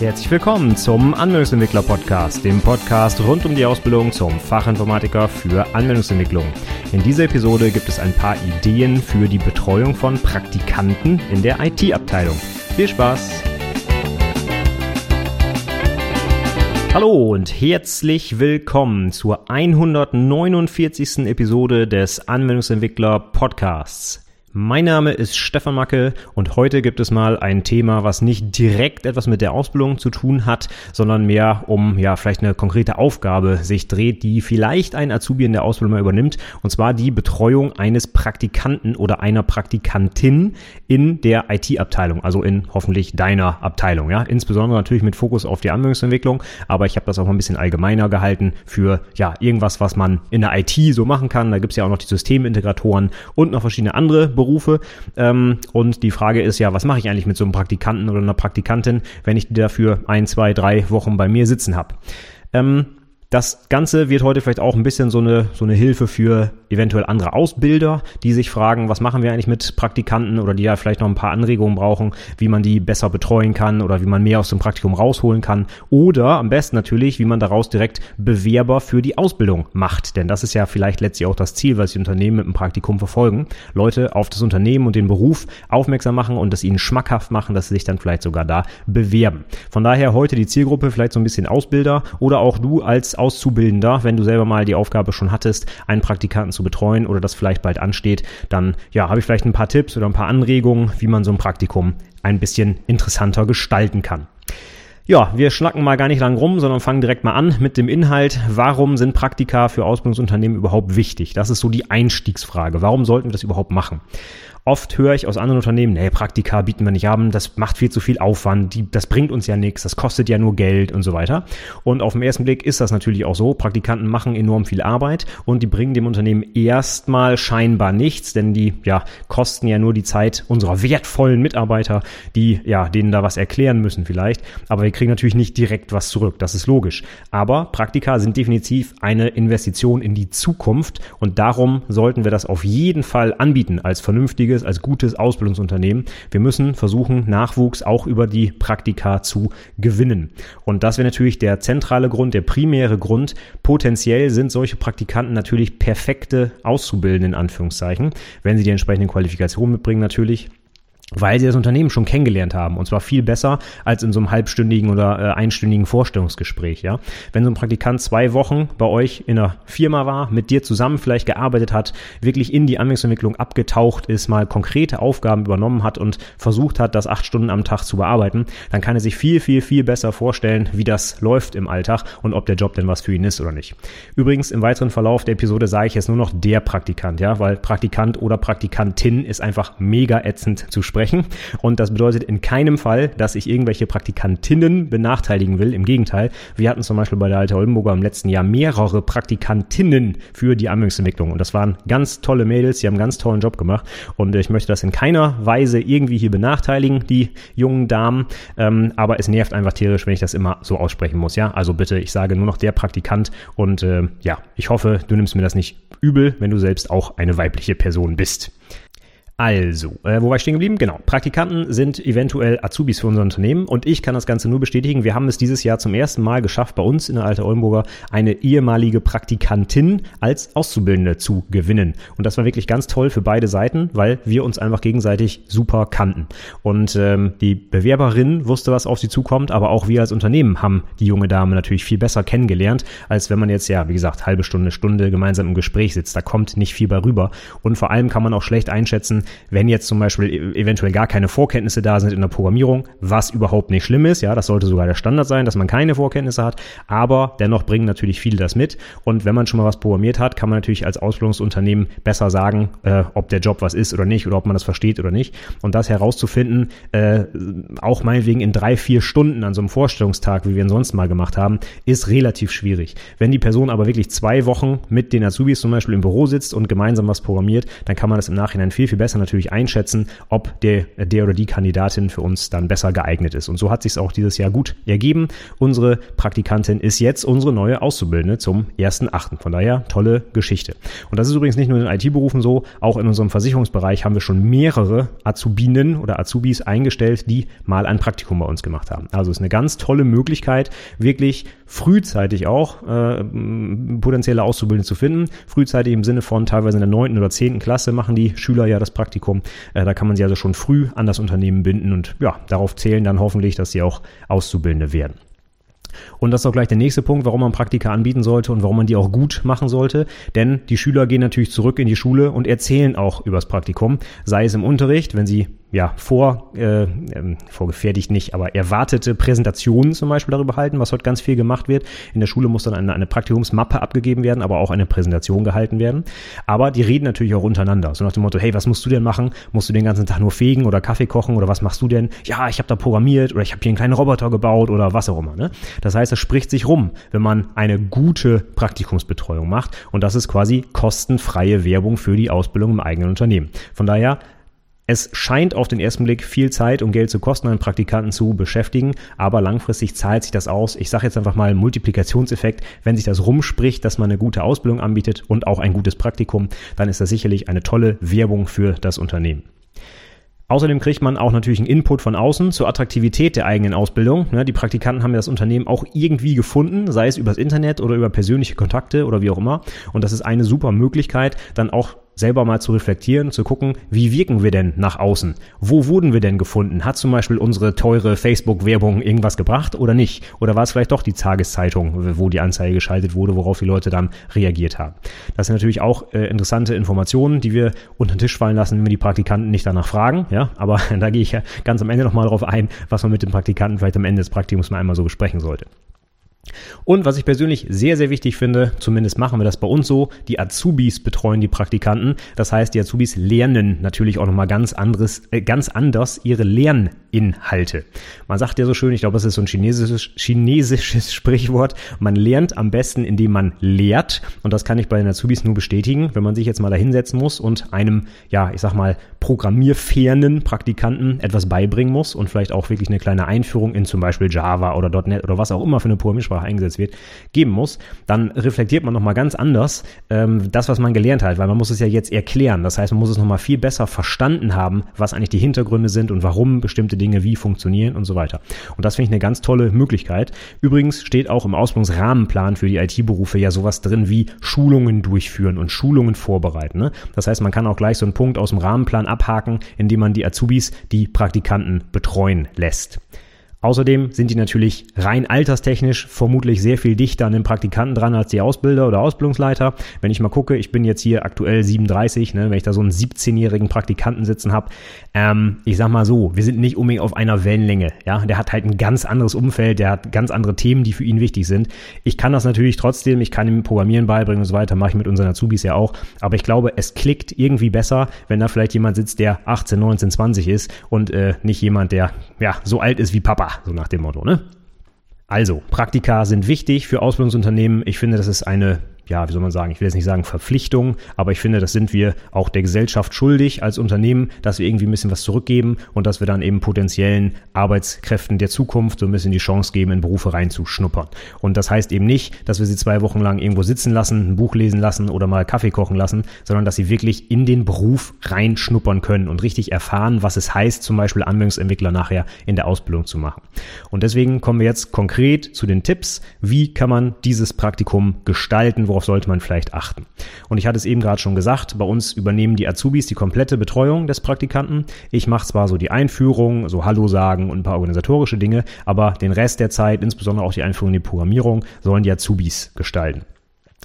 Herzlich willkommen zum Anwendungsentwickler Podcast, dem Podcast rund um die Ausbildung zum Fachinformatiker für Anwendungsentwicklung. In dieser Episode gibt es ein paar Ideen für die Betreuung von Praktikanten in der IT-Abteilung. Viel Spaß! Hallo und herzlich willkommen zur 149. Episode des Anwendungsentwickler Podcasts. Mein Name ist Stefan Macke und heute gibt es mal ein Thema, was nicht direkt etwas mit der Ausbildung zu tun hat, sondern mehr um ja vielleicht eine konkrete Aufgabe sich dreht, die vielleicht ein Azubi in der Ausbildung mal übernimmt, und zwar die Betreuung eines Praktikanten oder einer Praktikantin in der IT-Abteilung, also in hoffentlich deiner Abteilung, ja, insbesondere natürlich mit Fokus auf die Anwendungsentwicklung, aber ich habe das auch mal ein bisschen allgemeiner gehalten für ja irgendwas, was man in der IT so machen kann. Da gibt es ja auch noch die Systemintegratoren und noch verschiedene andere Berufe. Ähm, und die Frage ist ja, was mache ich eigentlich mit so einem Praktikanten oder einer Praktikantin, wenn ich die dafür ein, zwei, drei Wochen bei mir sitzen habe? Ähm, das Ganze wird heute vielleicht auch ein bisschen so eine, so eine Hilfe für eventuell andere Ausbilder, die sich fragen, was machen wir eigentlich mit Praktikanten oder die ja vielleicht noch ein paar Anregungen brauchen, wie man die besser betreuen kann oder wie man mehr aus dem Praktikum rausholen kann. Oder am besten natürlich, wie man daraus direkt Bewerber für die Ausbildung macht. Denn das ist ja vielleicht letztlich auch das Ziel, was die Unternehmen mit dem Praktikum verfolgen. Leute auf das Unternehmen und den Beruf aufmerksam machen und es ihnen schmackhaft machen, dass sie sich dann vielleicht sogar da bewerben. Von daher heute die Zielgruppe vielleicht so ein bisschen Ausbilder oder auch du als Auszubildender, wenn du selber mal die Aufgabe schon hattest, einen Praktikanten zu betreuen oder das vielleicht bald ansteht, dann ja, habe ich vielleicht ein paar Tipps oder ein paar Anregungen, wie man so ein Praktikum ein bisschen interessanter gestalten kann. Ja, wir schnacken mal gar nicht lang rum, sondern fangen direkt mal an mit dem Inhalt. Warum sind Praktika für Ausbildungsunternehmen überhaupt wichtig? Das ist so die Einstiegsfrage. Warum sollten wir das überhaupt machen? Oft höre ich aus anderen Unternehmen, nee, Praktika bieten wir nicht haben, das macht viel zu viel Aufwand, die, das bringt uns ja nichts, das kostet ja nur Geld und so weiter. Und auf den ersten Blick ist das natürlich auch so. Praktikanten machen enorm viel Arbeit und die bringen dem Unternehmen erstmal scheinbar nichts, denn die ja, kosten ja nur die Zeit unserer wertvollen Mitarbeiter, die ja, denen da was erklären müssen vielleicht. Aber wir kriegen natürlich nicht direkt was zurück, das ist logisch. Aber Praktika sind definitiv eine Investition in die Zukunft und darum sollten wir das auf jeden Fall anbieten als vernünftiges vernünftiges, als gutes Ausbildungsunternehmen. Wir müssen versuchen, Nachwuchs auch über die Praktika zu gewinnen. Und das wäre natürlich der zentrale Grund, der primäre Grund. Potenziell sind solche Praktikanten natürlich perfekte Auszubildende in Anführungszeichen, wenn sie die entsprechenden Qualifikationen mitbringen natürlich weil sie das Unternehmen schon kennengelernt haben und zwar viel besser als in so einem halbstündigen oder äh, einstündigen Vorstellungsgespräch. Ja, wenn so ein Praktikant zwei Wochen bei euch in einer Firma war, mit dir zusammen vielleicht gearbeitet hat, wirklich in die Anwendungsentwicklung abgetaucht ist, mal konkrete Aufgaben übernommen hat und versucht hat, das acht Stunden am Tag zu bearbeiten, dann kann er sich viel viel viel besser vorstellen, wie das läuft im Alltag und ob der Job denn was für ihn ist oder nicht. Übrigens im weiteren Verlauf der Episode sage ich jetzt nur noch der Praktikant, ja, weil Praktikant oder Praktikantin ist einfach mega ätzend zu sprechen sprechen. Und das bedeutet in keinem Fall, dass ich irgendwelche Praktikantinnen benachteiligen will. Im Gegenteil, wir hatten zum Beispiel bei der Alte Oldenburger im letzten Jahr mehrere Praktikantinnen für die Anwendungsentwicklung. Und das waren ganz tolle Mädels, die haben einen ganz tollen Job gemacht. Und ich möchte das in keiner Weise irgendwie hier benachteiligen, die jungen Damen. Ähm, aber es nervt einfach tierisch, wenn ich das immer so aussprechen muss. Ja, also bitte, ich sage nur noch der Praktikant. Und äh, ja, ich hoffe, du nimmst mir das nicht übel, wenn du selbst auch eine weibliche Person bist. Also, äh, wo war ich stehen geblieben? Genau. Praktikanten sind eventuell Azubis für unser Unternehmen und ich kann das Ganze nur bestätigen. Wir haben es dieses Jahr zum ersten Mal geschafft, bei uns in der Alte Oldenburger eine ehemalige Praktikantin als Auszubildende zu gewinnen. Und das war wirklich ganz toll für beide Seiten, weil wir uns einfach gegenseitig super kannten. Und ähm, die Bewerberin wusste, was auf sie zukommt, aber auch wir als Unternehmen haben die junge Dame natürlich viel besser kennengelernt, als wenn man jetzt, ja, wie gesagt, halbe Stunde, Stunde gemeinsam im Gespräch sitzt. Da kommt nicht viel bei rüber. Und vor allem kann man auch schlecht einschätzen, wenn jetzt zum Beispiel e-, eventuell gar keine Vorkenntnisse da sind in der Programmierung, was überhaupt nicht schlimm ist, ja, das sollte sogar der Standard sein, dass man keine Vorkenntnisse hat, aber dennoch bringen natürlich viele das mit und wenn man schon mal was programmiert hat, kann man natürlich als Ausbildungsunternehmen besser sagen, äh, ob der Job was ist oder nicht oder ob man das versteht oder nicht und das herauszufinden, äh, auch meinetwegen in drei, vier Stunden an so einem Vorstellungstag, wie wir ihn sonst mal gemacht haben, ist relativ schwierig. Wenn die Person aber wirklich zwei Wochen mit den Azubis zum Beispiel im Büro sitzt und gemeinsam was programmiert, dann kann man das im Nachhinein viel, viel besser besser natürlich einschätzen, ob der, der oder die Kandidatin für uns dann besser geeignet ist. Und so hat sich es auch dieses Jahr gut ergeben. Unsere Praktikantin ist jetzt unsere neue Auszubildende zum 1.8. Von daher tolle Geschichte. Und das ist übrigens nicht nur in den IT-Berufen so, auch in unserem Versicherungsbereich haben wir schon mehrere Azubinen oder Azubis eingestellt, die mal ein Praktikum bei uns gemacht haben. Also ist eine ganz tolle Möglichkeit, wirklich frühzeitig auch äh, potenzielle Auszubildende zu finden. Frühzeitig im Sinne von teilweise in der neunten oder zehnten Klasse machen die Schüler ja das Praktikum. Äh, da kann man sie also schon früh an das Unternehmen binden und ja, darauf zählen dann hoffentlich, dass sie auch Auszubildende werden. Und das ist auch gleich der nächste Punkt, warum man Praktika anbieten sollte und warum man die auch gut machen sollte. Denn die Schüler gehen natürlich zurück in die Schule und erzählen auch übers Praktikum, sei es im Unterricht, wenn sie ja, vor, äh, ähm, vorgefertigt nicht, aber erwartete Präsentationen zum Beispiel darüber halten, was heute ganz viel gemacht wird. In der Schule muss dann eine, eine Praktikumsmappe abgegeben werden, aber auch eine Präsentation gehalten werden. Aber die reden natürlich auch untereinander. So nach dem Motto, hey, was musst du denn machen? Musst du den ganzen Tag nur fegen oder Kaffee kochen oder was machst du denn? Ja, ich habe da programmiert oder ich habe hier einen kleinen Roboter gebaut oder was auch immer. Ne? Das heißt, es spricht sich rum, wenn man eine gute Praktikumsbetreuung macht. Und das ist quasi kostenfreie Werbung für die Ausbildung im eigenen Unternehmen. Von daher es scheint auf den ersten Blick viel Zeit und Geld zu kosten, einen Praktikanten zu beschäftigen, aber langfristig zahlt sich das aus. Ich sage jetzt einfach mal Multiplikationseffekt. Wenn sich das rumspricht, dass man eine gute Ausbildung anbietet und auch ein gutes Praktikum, dann ist das sicherlich eine tolle Werbung für das Unternehmen. Außerdem kriegt man auch natürlich einen Input von außen zur Attraktivität der eigenen Ausbildung. Die Praktikanten haben ja das Unternehmen auch irgendwie gefunden, sei es übers Internet oder über persönliche Kontakte oder wie auch immer. Und das ist eine super Möglichkeit, dann auch selber mal zu reflektieren, zu gucken, wie wirken wir denn nach außen? Wo wurden wir denn gefunden? Hat zum Beispiel unsere teure Facebook-Werbung irgendwas gebracht oder nicht? Oder war es vielleicht doch die Tageszeitung, wo die Anzeige geschaltet wurde, worauf die Leute dann reagiert haben? Das sind natürlich auch äh, interessante Informationen, die wir unter den Tisch fallen lassen, wenn wir die Praktikanten nicht danach fragen. Ja, aber da gehe ich ja ganz am Ende nochmal drauf ein, was man mit den Praktikanten vielleicht am Ende des Praktikums mal einmal so besprechen sollte. Und was ich persönlich sehr, sehr wichtig finde, zumindest machen wir das bei uns so, die Azubis betreuen die Praktikanten. Das heißt, die Azubis lernen natürlich auch nochmal ganz anderes, äh, ganz anders ihre Lerninhalte. Man sagt ja so schön, ich glaube, das ist so ein chinesisches, chinesisches Sprichwort. Man lernt am besten, indem man lehrt. Und das kann ich bei den Azubis nur bestätigen, wenn man sich jetzt mal da hinsetzen muss und einem, ja, ich sag mal, programmierfernen Praktikanten etwas beibringen muss und vielleicht auch wirklich eine kleine Einführung in zum Beispiel Java oder .NET oder was auch immer für eine Programmiersprache eingesetzt wird, geben muss, dann reflektiert man nochmal ganz anders ähm, das, was man gelernt hat, weil man muss es ja jetzt erklären. Das heißt, man muss es nochmal viel besser verstanden haben, was eigentlich die Hintergründe sind und warum bestimmte Dinge wie funktionieren und so weiter. Und das finde ich eine ganz tolle Möglichkeit. Übrigens steht auch im Ausbildungsrahmenplan für die IT-Berufe ja sowas drin wie Schulungen durchführen und Schulungen vorbereiten. Ne? Das heißt, man kann auch gleich so einen Punkt aus dem Rahmenplan abhaken, indem man die Azubis, die Praktikanten betreuen lässt. Außerdem sind die natürlich rein alterstechnisch vermutlich sehr viel dichter an den Praktikanten dran als die Ausbilder oder Ausbildungsleiter. Wenn ich mal gucke, ich bin jetzt hier aktuell 37, ne, wenn ich da so einen 17-jährigen Praktikanten sitzen habe, ähm, ich sag mal so, wir sind nicht unbedingt auf einer Wellenlänge. Ja, der hat halt ein ganz anderes Umfeld, der hat ganz andere Themen, die für ihn wichtig sind. Ich kann das natürlich trotzdem, ich kann ihm Programmieren beibringen und so weiter, mache ich mit unseren Azubis ja auch. Aber ich glaube, es klickt irgendwie besser, wenn da vielleicht jemand sitzt, der 18, 19, 20 ist und äh, nicht jemand, der ja so alt ist wie Papa so nach dem Motto, ne? Also, Praktika sind wichtig für Ausbildungsunternehmen. Ich finde, das ist eine ja, wie soll man sagen, ich will jetzt nicht sagen Verpflichtung, aber ich finde, das sind wir auch der Gesellschaft schuldig als Unternehmen, dass wir irgendwie ein bisschen was zurückgeben und dass wir dann eben potenziellen Arbeitskräften der Zukunft so ein bisschen die Chance geben, in Berufe reinzuschnuppern. Und das heißt eben nicht, dass wir sie zwei Wochen lang irgendwo sitzen lassen, ein Buch lesen lassen oder mal Kaffee kochen lassen, sondern dass sie wirklich in den Beruf reinschnuppern können und richtig erfahren, was es heißt, zum Beispiel Anwendungsentwickler nachher in der Ausbildung zu machen. Und deswegen kommen wir jetzt konkret zu den Tipps, wie kann man dieses Praktikum gestalten, worauf sollte man vielleicht achten. Und ich hatte es eben gerade schon gesagt, bei uns übernehmen die Azubis die komplette Betreuung des Praktikanten. Ich mache zwar so die Einführung, so Hallo sagen und ein paar organisatorische Dinge, aber den Rest der Zeit, insbesondere auch die Einführung in die Programmierung, sollen die Azubis gestalten.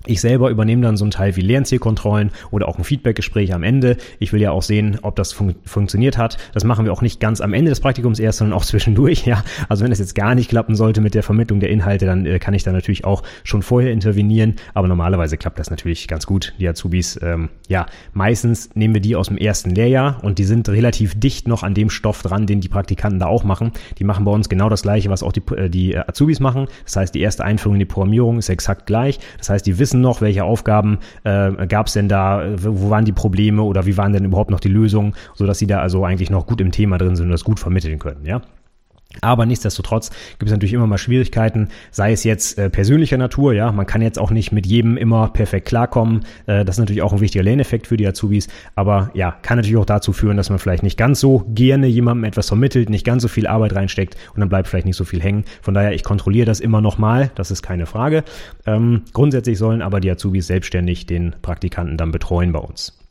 Ich selber übernehme dann so einen Teil wie Lernzielkontrollen oder auch ein Feedbackgespräch am Ende. Ich will ja auch sehen, ob das fun funktioniert hat. Das machen wir auch nicht ganz am Ende des Praktikums erst, sondern auch zwischendurch. Ja, also wenn es jetzt gar nicht klappen sollte mit der Vermittlung der Inhalte, dann äh, kann ich da natürlich auch schon vorher intervenieren. Aber normalerweise klappt das natürlich ganz gut. Die Azubis, ähm, ja, meistens nehmen wir die aus dem ersten Lehrjahr und die sind relativ dicht noch an dem Stoff dran, den die Praktikanten da auch machen. Die machen bei uns genau das Gleiche, was auch die, äh, die Azubis machen. Das heißt, die erste Einführung in die Programmierung ist exakt gleich. Das heißt, die wissen wissen noch, welche Aufgaben äh, gab es denn da, wo waren die Probleme oder wie waren denn überhaupt noch die Lösungen, sodass sie da also eigentlich noch gut im Thema drin sind und das gut vermitteln können, ja. Aber nichtsdestotrotz gibt es natürlich immer mal Schwierigkeiten, sei es jetzt äh, persönlicher Natur, ja, man kann jetzt auch nicht mit jedem immer perfekt klarkommen. Äh, das ist natürlich auch ein wichtiger Lerneffekt für die Azubis, aber ja, kann natürlich auch dazu führen, dass man vielleicht nicht ganz so gerne jemandem etwas vermittelt, nicht ganz so viel Arbeit reinsteckt und dann bleibt vielleicht nicht so viel hängen. Von daher, ich kontrolliere das immer nochmal, das ist keine Frage. Ähm, grundsätzlich sollen aber die Azubis selbstständig den Praktikanten dann betreuen bei uns.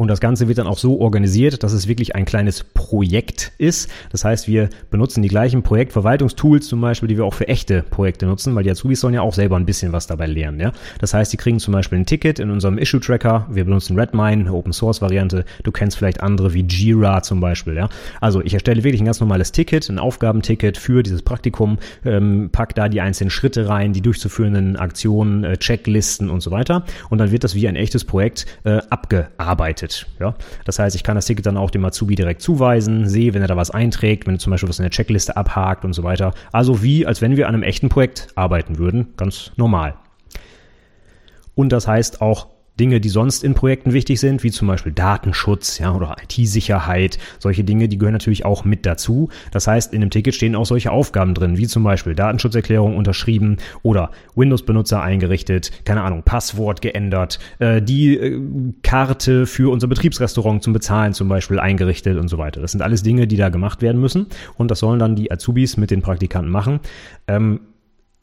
Und das Ganze wird dann auch so organisiert, dass es wirklich ein kleines Projekt ist. Das heißt, wir benutzen die gleichen Projektverwaltungstools zum Beispiel, die wir auch für echte Projekte nutzen, weil die Azubis sollen ja auch selber ein bisschen was dabei lernen. Ja? Das heißt, die kriegen zum Beispiel ein Ticket in unserem Issue-Tracker. Wir benutzen Redmine, eine Open-Source-Variante. Du kennst vielleicht andere wie Jira zum Beispiel. Ja? Also ich erstelle wirklich ein ganz normales Ticket, ein Aufgabenticket für dieses Praktikum, ähm, pack da die einzelnen Schritte rein, die durchzuführenden Aktionen, äh, Checklisten und so weiter. Und dann wird das wie ein echtes Projekt äh, abgearbeitet. Ticket. Ja? Das heißt, ich kann das Ticket dann auch dem Azubi direkt zuweisen, sehe, wenn er da was einträgt, wenn er zum Beispiel was in der Checkliste abhakt und so weiter. Also wie, als wenn wir an einem echten Projekt arbeiten würden. Ganz normal. Und das heißt auch Dinge, die sonst in Projekten wichtig sind, wie zum Beispiel Datenschutz ja, oder IT-Sicherheit. Solche Dinge, die gehören natürlich auch mit dazu. Das heißt, in dem Ticket stehen auch solche Aufgaben drin, wie zum Beispiel Datenschutzerklärung unterschrieben oder Windows-Benutzer eingerichtet, keine Ahnung, Passwort geändert, äh, die äh, Karte für unser Betriebsrestaurant zum Bezahlen zum Beispiel eingerichtet und so weiter. Das sind alles Dinge, die da gemacht werden müssen und das sollen dann die Azubis mit den Praktikanten machen. Ähm,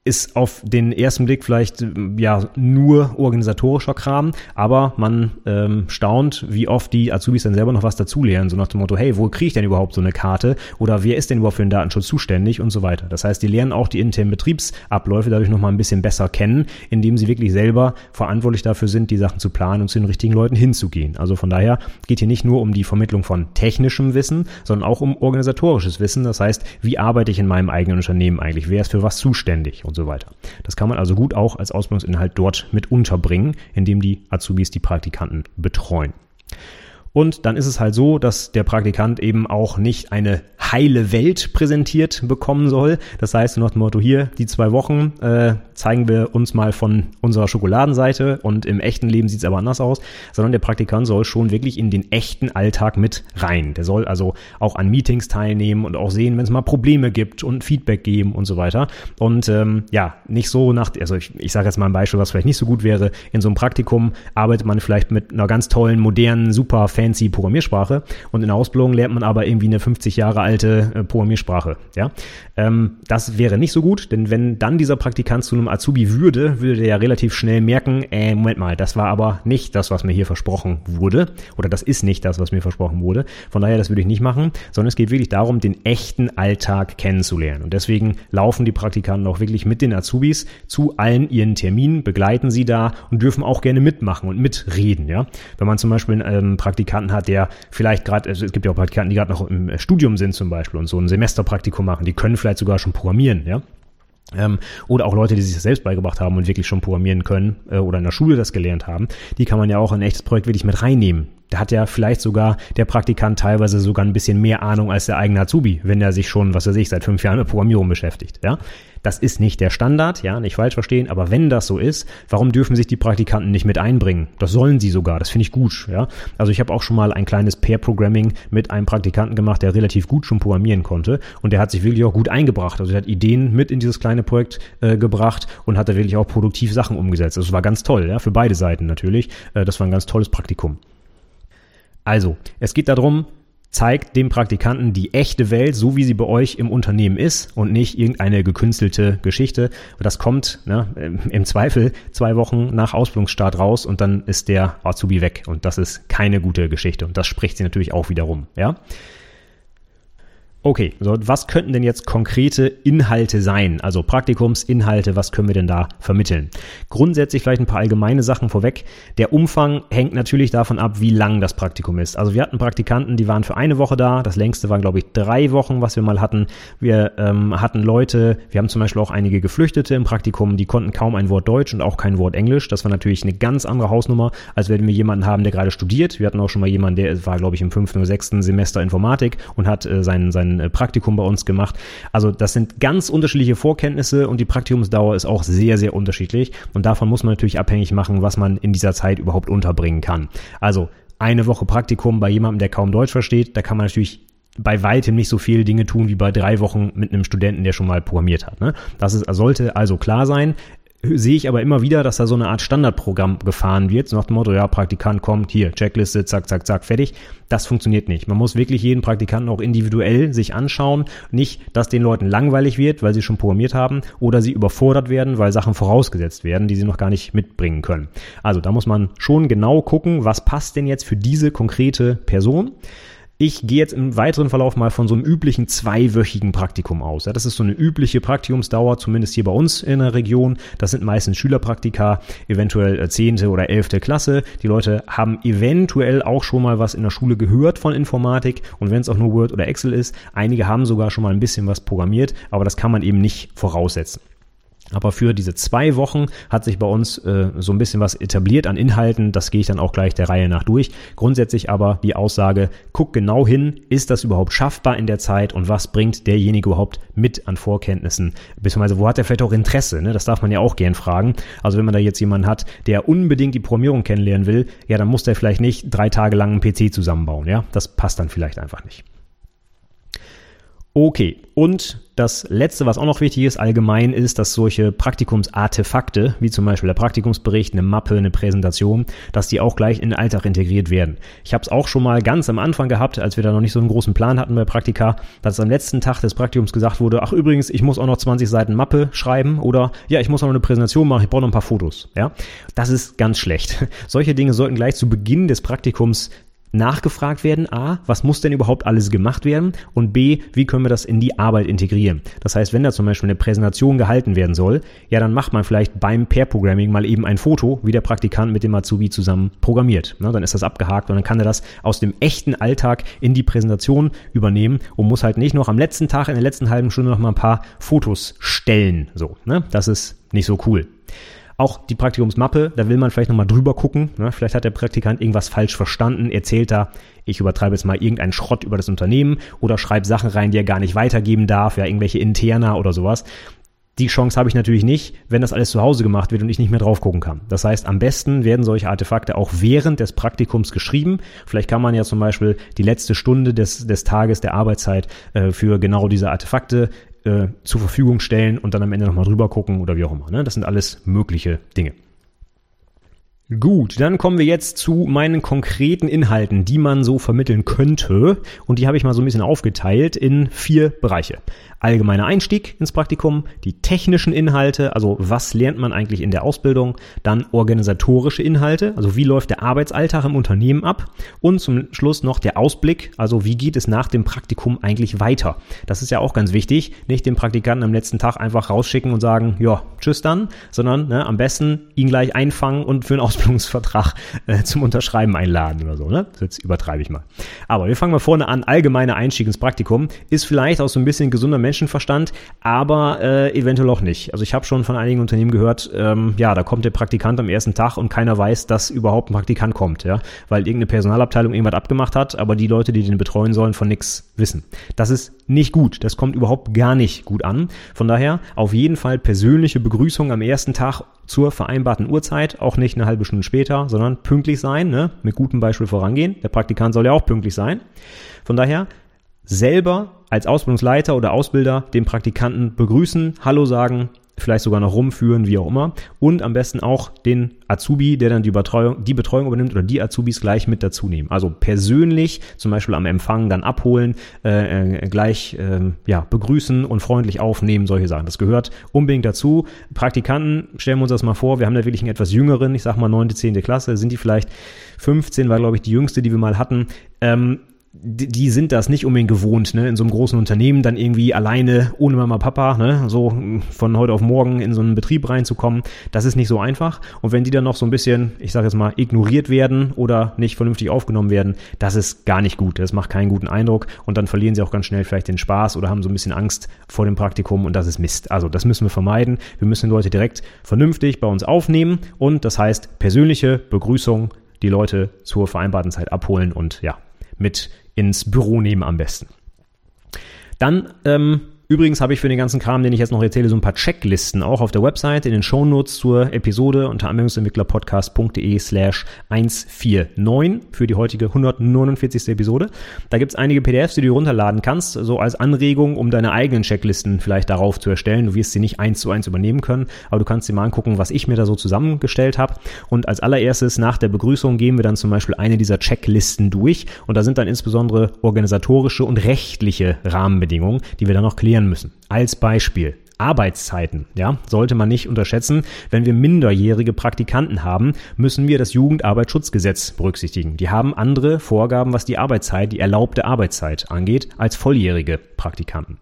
ist auf den ersten Blick vielleicht ja nur organisatorischer Kram, aber man ähm, staunt, wie oft die Azubis dann selber noch was dazulernen, so nach dem Motto, hey, wo kriege ich denn überhaupt so eine Karte oder wer ist denn überhaupt für den Datenschutz zuständig und so weiter. Das heißt, die lernen auch die internen Betriebsabläufe dadurch nochmal ein bisschen besser kennen, indem sie wirklich selber verantwortlich dafür sind, die Sachen zu planen und zu den richtigen Leuten hinzugehen. Also von daher geht hier nicht nur um die Vermittlung von technischem Wissen, sondern auch um organisatorisches Wissen. Das heißt, wie arbeite ich in meinem eigenen Unternehmen eigentlich? Wer ist für was zuständig und so weiter. Das kann man also gut auch als Ausbildungsinhalt dort mit unterbringen, indem die Azubis die Praktikanten betreuen. Und dann ist es halt so, dass der Praktikant eben auch nicht eine heile Welt präsentiert bekommen soll. Das heißt, nach dem Motto hier, die zwei Wochen äh, zeigen wir uns mal von unserer Schokoladenseite und im echten Leben sieht es aber anders aus, sondern der Praktikant soll schon wirklich in den echten Alltag mit rein. Der soll also auch an Meetings teilnehmen und auch sehen, wenn es mal Probleme gibt und Feedback geben und so weiter. Und ähm, ja, nicht so nach, also ich, ich sage jetzt mal ein Beispiel, was vielleicht nicht so gut wäre. In so einem Praktikum arbeitet man vielleicht mit einer ganz tollen, modernen, super fancy Programmiersprache und in der Ausbildung lernt man aber irgendwie eine 50 Jahre alte äh, Programmiersprache. Ja, ähm, das wäre nicht so gut, denn wenn dann dieser Praktikant zu einem Azubi würde, würde der ja relativ schnell merken, äh, Moment mal, das war aber nicht das, was mir hier versprochen wurde oder das ist nicht das, was mir versprochen wurde. Von daher, das würde ich nicht machen, sondern es geht wirklich darum, den echten Alltag kennenzulernen und deswegen laufen die Praktikanten auch wirklich mit den Azubis zu allen ihren Terminen, begleiten sie da und dürfen auch gerne mitmachen und mitreden. Ja, wenn man zum Beispiel einen ähm, Praktikanten Praktikanten hat, der vielleicht gerade, also es gibt ja auch Praktikanten, die gerade noch im Studium sind zum Beispiel und so ein Semesterpraktikum machen, die können vielleicht sogar schon programmieren, ja. Ähm, oder auch Leute, die sich das selbst beigebracht haben und wirklich schon programmieren können äh, oder in der Schule das gelernt haben, die kann man ja auch in ein echtes Projekt wirklich mit reinnehmen. Da hat ja vielleicht sogar der Praktikant teilweise sogar ein bisschen mehr Ahnung als der eigene Azubi, wenn er sich schon, was weiß ich, seit fünf Jahren mit Programmierung beschäftigt. Ja, das ist nicht der Standard, ja, nicht falsch verstehen, aber wenn das so ist, warum dürfen sich die Praktikanten nicht mit einbringen? Das sollen sie sogar, das finde ich gut, ja. Also ich habe auch schon mal ein kleines Pair-Programming mit einem Praktikanten gemacht, der relativ gut schon programmieren konnte und der hat sich wirklich auch gut eingebracht. Also er hat Ideen mit in dieses kleine Projekt äh, gebracht und hat da wirklich auch produktiv Sachen umgesetzt. Es war ganz toll, ja, für beide Seiten natürlich. Äh, das war ein ganz tolles Praktikum. Also, es geht darum, zeigt dem Praktikanten die echte Welt, so wie sie bei euch im Unternehmen ist und nicht irgendeine gekünstelte Geschichte. Das kommt ne, im Zweifel zwei Wochen nach Ausbildungsstart raus und dann ist der Azubi weg und das ist keine gute Geschichte und das spricht sie natürlich auch wiederum. Ja. Okay, so was könnten denn jetzt konkrete Inhalte sein? Also Praktikumsinhalte, was können wir denn da vermitteln? Grundsätzlich vielleicht ein paar allgemeine Sachen vorweg. Der Umfang hängt natürlich davon ab, wie lang das Praktikum ist. Also wir hatten Praktikanten, die waren für eine Woche da. Das längste waren, glaube ich, drei Wochen, was wir mal hatten. Wir ähm, hatten Leute, wir haben zum Beispiel auch einige Geflüchtete im Praktikum, die konnten kaum ein Wort Deutsch und auch kein Wort Englisch. Das war natürlich eine ganz andere Hausnummer, als wenn wir jemanden haben, der gerade studiert. Wir hatten auch schon mal jemanden, der war, glaube ich, im fünften oder sechsten Semester Informatik und hat äh, seinen, seinen äh, Praktikum bei uns gemacht. Also das sind ganz unterschiedliche Vorkenntnisse und die Praktikumsdauer ist auch sehr, sehr unterschiedlich. Und davon muss man natürlich abhängig machen, was man in dieser Zeit überhaupt unterbringen kann. Also eine Woche Praktikum bei jemandem, der kaum Deutsch versteht, da kann man natürlich bei weitem nicht so viele Dinge tun wie bei drei Wochen mit einem Studenten, der schon mal programmiert hat. Ne? Das ist, sollte also klar sein. Sehe ich aber immer wieder, dass da so eine Art Standardprogramm gefahren wird, so nach dem Motto, ja, Praktikant kommt, hier, Checkliste, zack, zack, zack, fertig. Das funktioniert nicht. Man muss wirklich jeden Praktikanten auch individuell sich anschauen. Nicht, dass den Leuten langweilig wird, weil sie schon programmiert haben, oder sie überfordert werden, weil Sachen vorausgesetzt werden, die sie noch gar nicht mitbringen können. Also da muss man schon genau gucken, was passt denn jetzt für diese konkrete Person. Ich gehe jetzt im weiteren Verlauf mal von so einem üblichen zweiwöchigen Praktikum aus. Das ist so eine übliche Praktikumsdauer, zumindest hier bei uns in der Region. Das sind meistens Schülerpraktika, eventuell zehnte oder elfte Klasse. Die Leute haben eventuell auch schon mal was in der Schule gehört von Informatik und wenn es auch nur Word oder Excel ist. Einige haben sogar schon mal ein bisschen was programmiert, aber das kann man eben nicht voraussetzen. Aber für diese zwei Wochen hat sich bei uns äh, so ein bisschen was etabliert an Inhalten. Das gehe ich dann auch gleich der Reihe nach durch. Grundsätzlich aber die Aussage, guck genau hin, ist das überhaupt schaffbar in der Zeit und was bringt derjenige überhaupt mit an Vorkenntnissen? Beziehungsweise wo hat er vielleicht auch Interesse? Ne? Das darf man ja auch gern fragen. Also wenn man da jetzt jemanden hat, der unbedingt die Programmierung kennenlernen will, ja, dann muss der vielleicht nicht drei Tage lang einen PC zusammenbauen. Ja, das passt dann vielleicht einfach nicht. Okay, und das Letzte, was auch noch wichtig ist, allgemein ist, dass solche Praktikumsartefakte, wie zum Beispiel der Praktikumsbericht, eine Mappe, eine Präsentation, dass die auch gleich in den Alltag integriert werden. Ich habe es auch schon mal ganz am Anfang gehabt, als wir da noch nicht so einen großen Plan hatten bei Praktika, dass am letzten Tag des Praktikums gesagt wurde, ach übrigens, ich muss auch noch 20 Seiten Mappe schreiben oder ja, ich muss auch noch eine Präsentation machen, ich brauche noch ein paar Fotos. Ja, Das ist ganz schlecht. Solche Dinge sollten gleich zu Beginn des Praktikums nachgefragt werden, a, was muss denn überhaupt alles gemacht werden und b, wie können wir das in die Arbeit integrieren. Das heißt, wenn da zum Beispiel eine Präsentation gehalten werden soll, ja, dann macht man vielleicht beim Pair-Programming mal eben ein Foto, wie der Praktikant mit dem Azubi zusammen programmiert. Ne, dann ist das abgehakt und dann kann er das aus dem echten Alltag in die Präsentation übernehmen und muss halt nicht noch am letzten Tag, in der letzten halben Stunde noch mal ein paar Fotos stellen. So, ne? Das ist nicht so cool. Auch die Praktikumsmappe, da will man vielleicht nochmal drüber gucken. Ne? Vielleicht hat der Praktikant irgendwas falsch verstanden, erzählt da, ich übertreibe jetzt mal irgendeinen Schrott über das Unternehmen oder schreibt Sachen rein, die er gar nicht weitergeben darf, ja, irgendwelche Interna oder sowas. Die Chance habe ich natürlich nicht, wenn das alles zu Hause gemacht wird und ich nicht mehr drauf gucken kann. Das heißt, am besten werden solche Artefakte auch während des Praktikums geschrieben. Vielleicht kann man ja zum Beispiel die letzte Stunde des, des Tages der Arbeitszeit äh, für genau diese Artefakte äh, zur Verfügung stellen und dann am Ende nochmal drüber gucken oder wie auch immer. Ne? Das sind alles mögliche Dinge. Gut, dann kommen wir jetzt zu meinen konkreten Inhalten, die man so vermitteln könnte. Und die habe ich mal so ein bisschen aufgeteilt in vier Bereiche allgemeiner Einstieg ins Praktikum, die technischen Inhalte, also was lernt man eigentlich in der Ausbildung, dann organisatorische Inhalte, also wie läuft der Arbeitsalltag im Unternehmen ab und zum Schluss noch der Ausblick, also wie geht es nach dem Praktikum eigentlich weiter. Das ist ja auch ganz wichtig, nicht den Praktikanten am letzten Tag einfach rausschicken und sagen, ja, tschüss dann, sondern ne, am besten ihn gleich einfangen und für einen Ausbildungsvertrag äh, zum Unterschreiben einladen oder so. Ne? Jetzt übertreibe ich mal. Aber wir fangen mal vorne an. Allgemeiner Einstieg ins Praktikum ist vielleicht auch so ein bisschen gesunder Menschenverstand, aber äh, eventuell auch nicht. Also ich habe schon von einigen Unternehmen gehört, ähm, ja, da kommt der Praktikant am ersten Tag und keiner weiß, dass überhaupt ein Praktikant kommt, ja, weil irgendeine Personalabteilung irgendwas abgemacht hat, aber die Leute, die den betreuen sollen, von nichts wissen. Das ist nicht gut. Das kommt überhaupt gar nicht gut an. Von daher auf jeden Fall persönliche Begrüßung am ersten Tag zur vereinbarten Uhrzeit, auch nicht eine halbe Stunde später, sondern pünktlich sein, ne? mit gutem Beispiel vorangehen. Der Praktikant soll ja auch pünktlich sein. Von daher selber als Ausbildungsleiter oder Ausbilder den Praktikanten begrüßen, Hallo sagen, vielleicht sogar noch rumführen, wie auch immer. Und am besten auch den Azubi, der dann die Betreuung, die Betreuung übernimmt oder die Azubis gleich mit dazu nehmen. Also persönlich, zum Beispiel am Empfang dann abholen, äh, äh, gleich äh, ja, begrüßen und freundlich aufnehmen, solche Sachen. Das gehört unbedingt dazu. Praktikanten, stellen wir uns das mal vor, wir haben da wirklich einen etwas jüngeren, ich sag mal neunte, zehnte Klasse, sind die vielleicht 15, war glaube ich die jüngste, die wir mal hatten. Ähm, die, sind das nicht unbedingt gewohnt, ne, in so einem großen Unternehmen dann irgendwie alleine ohne Mama, Papa, ne, so von heute auf morgen in so einen Betrieb reinzukommen. Das ist nicht so einfach. Und wenn die dann noch so ein bisschen, ich sage jetzt mal, ignoriert werden oder nicht vernünftig aufgenommen werden, das ist gar nicht gut. Das macht keinen guten Eindruck und dann verlieren sie auch ganz schnell vielleicht den Spaß oder haben so ein bisschen Angst vor dem Praktikum und das ist Mist. Also das müssen wir vermeiden. Wir müssen Leute direkt vernünftig bei uns aufnehmen und das heißt persönliche Begrüßung, die Leute zur vereinbarten Zeit abholen und ja, mit ins Büro nehmen am besten. Dann ähm, Übrigens habe ich für den ganzen Kram, den ich jetzt noch erzähle, so ein paar Checklisten auch auf der Website in den Shownotes zur Episode unter anwendungsentwicklerpodcast.de slash 149 für die heutige 149. Episode. Da gibt's einige PDFs, die du runterladen kannst, so als Anregung, um deine eigenen Checklisten vielleicht darauf zu erstellen. Du wirst sie nicht eins zu eins übernehmen können, aber du kannst dir mal angucken, was ich mir da so zusammengestellt habe. Und als allererstes nach der Begrüßung gehen wir dann zum Beispiel eine dieser Checklisten durch und da sind dann insbesondere organisatorische und rechtliche Rahmenbedingungen, die wir dann noch klären definieren müssen. Als Beispiel. Arbeitszeiten, ja, sollte man nicht unterschätzen. Wenn wir minderjährige Praktikanten haben, müssen wir das Jugendarbeitsschutzgesetz berücksichtigen. Die haben andere Vorgaben, was die Arbeitszeit, die erlaubte Arbeitszeit angeht, als volljährige Praktikanten.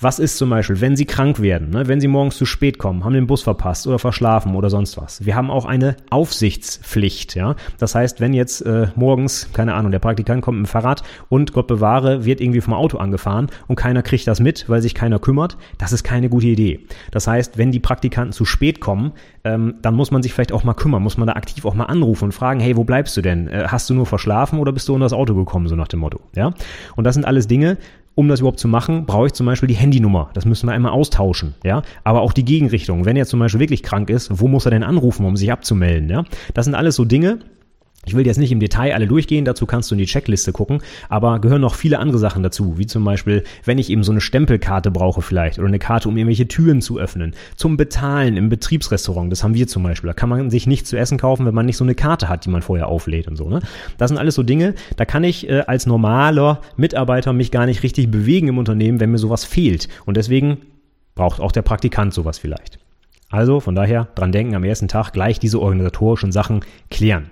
Was ist zum Beispiel, wenn Sie krank werden, ne? wenn Sie morgens zu spät kommen, haben den Bus verpasst oder verschlafen oder sonst was? Wir haben auch eine Aufsichtspflicht. Ja? Das heißt, wenn jetzt äh, morgens, keine Ahnung, der Praktikant kommt mit dem Fahrrad und Gott bewahre, wird irgendwie vom Auto angefahren und keiner kriegt das mit, weil sich keiner kümmert, das ist keine gute Idee. Das heißt, wenn die Praktikanten zu spät kommen, ähm, dann muss man sich vielleicht auch mal kümmern, muss man da aktiv auch mal anrufen und fragen, hey, wo bleibst du denn? Äh, hast du nur verschlafen oder bist du unter das Auto gekommen, so nach dem Motto? Ja? Und das sind alles Dinge, um das überhaupt zu machen, brauche ich zum Beispiel die Handynummer. Das müssen wir einmal austauschen, ja. Aber auch die Gegenrichtung. Wenn er zum Beispiel wirklich krank ist, wo muss er denn anrufen, um sich abzumelden, ja? Das sind alles so Dinge, ich will jetzt nicht im Detail alle durchgehen, dazu kannst du in die Checkliste gucken, aber gehören noch viele andere Sachen dazu, wie zum Beispiel, wenn ich eben so eine Stempelkarte brauche vielleicht oder eine Karte, um irgendwelche Türen zu öffnen. Zum Bezahlen im Betriebsrestaurant, das haben wir zum Beispiel. Da kann man sich nicht zu essen kaufen, wenn man nicht so eine Karte hat, die man vorher auflädt und so. Ne? Das sind alles so Dinge, da kann ich äh, als normaler Mitarbeiter mich gar nicht richtig bewegen im Unternehmen, wenn mir sowas fehlt. Und deswegen braucht auch der Praktikant sowas vielleicht. Also von daher dran denken, am ersten Tag gleich diese organisatorischen Sachen klären.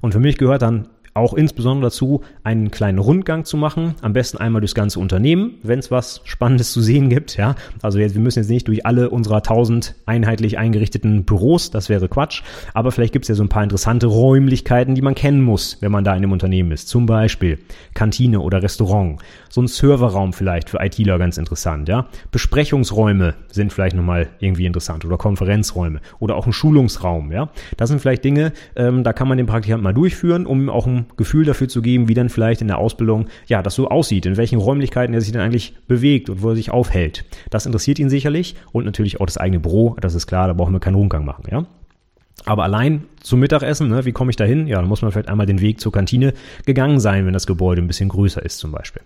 Und für mich gehört dann auch insbesondere dazu, einen kleinen Rundgang zu machen. Am besten einmal durchs ganze Unternehmen, wenn es was Spannendes zu sehen gibt. Ja, also jetzt, wir müssen jetzt nicht durch alle unserer tausend einheitlich eingerichteten Büros, das wäre Quatsch. Aber vielleicht gibt es ja so ein paar interessante Räumlichkeiten, die man kennen muss, wenn man da in dem Unternehmen ist. Zum Beispiel Kantine oder Restaurant. So ein Serverraum vielleicht für ITler ganz interessant. Ja, Besprechungsräume sind vielleicht nochmal irgendwie interessant oder Konferenzräume oder auch ein Schulungsraum. Ja, das sind vielleicht Dinge, ähm, da kann man den Praktikanten mal durchführen, um auch ein Gefühl dafür zu geben, wie dann vielleicht in der Ausbildung, ja, das so aussieht, in welchen Räumlichkeiten er sich dann eigentlich bewegt und wo er sich aufhält. Das interessiert ihn sicherlich und natürlich auch das eigene Büro, das ist klar, da brauchen wir keinen Rundgang machen, ja. Aber allein zum Mittagessen, ne, wie komme ich da hin? Ja, dann muss man vielleicht einmal den Weg zur Kantine gegangen sein, wenn das Gebäude ein bisschen größer ist zum Beispiel.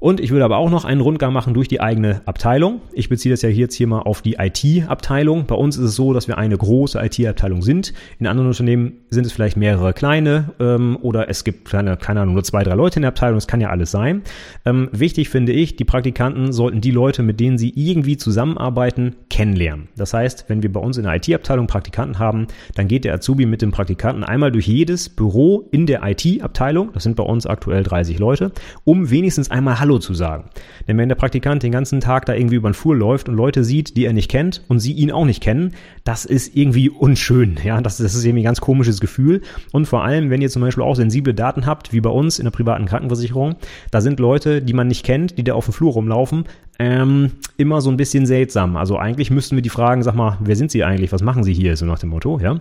Und ich würde aber auch noch einen Rundgang machen durch die eigene Abteilung. Ich beziehe das ja jetzt hier mal auf die IT-Abteilung. Bei uns ist es so, dass wir eine große IT-Abteilung sind. In anderen Unternehmen sind es vielleicht mehrere kleine ähm, oder es gibt keine, keine Ahnung, nur zwei, drei Leute in der Abteilung. Das kann ja alles sein. Ähm, wichtig finde ich, die Praktikanten sollten die Leute, mit denen sie irgendwie zusammenarbeiten, kennenlernen. Das heißt, wenn wir bei uns in der IT-Abteilung Praktikanten haben, dann geht der Azubi mit dem Praktikanten einmal durch jedes Büro in der IT-Abteilung, das sind bei uns aktuell 30 Leute, um wenigstens einmal Hallo Hallo zu sagen. Denn wenn der Praktikant den ganzen Tag da irgendwie über den Flur läuft und Leute sieht, die er nicht kennt und sie ihn auch nicht kennen, das ist irgendwie unschön. Ja, das, das ist irgendwie ein ganz komisches Gefühl. Und vor allem, wenn ihr zum Beispiel auch sensible Daten habt, wie bei uns in der privaten Krankenversicherung, da sind Leute, die man nicht kennt, die da auf dem Flur rumlaufen, ähm, immer so ein bisschen seltsam. Also eigentlich müssten wir die fragen, sag mal, wer sind Sie eigentlich? Was machen Sie hier? So nach dem Motto, ja.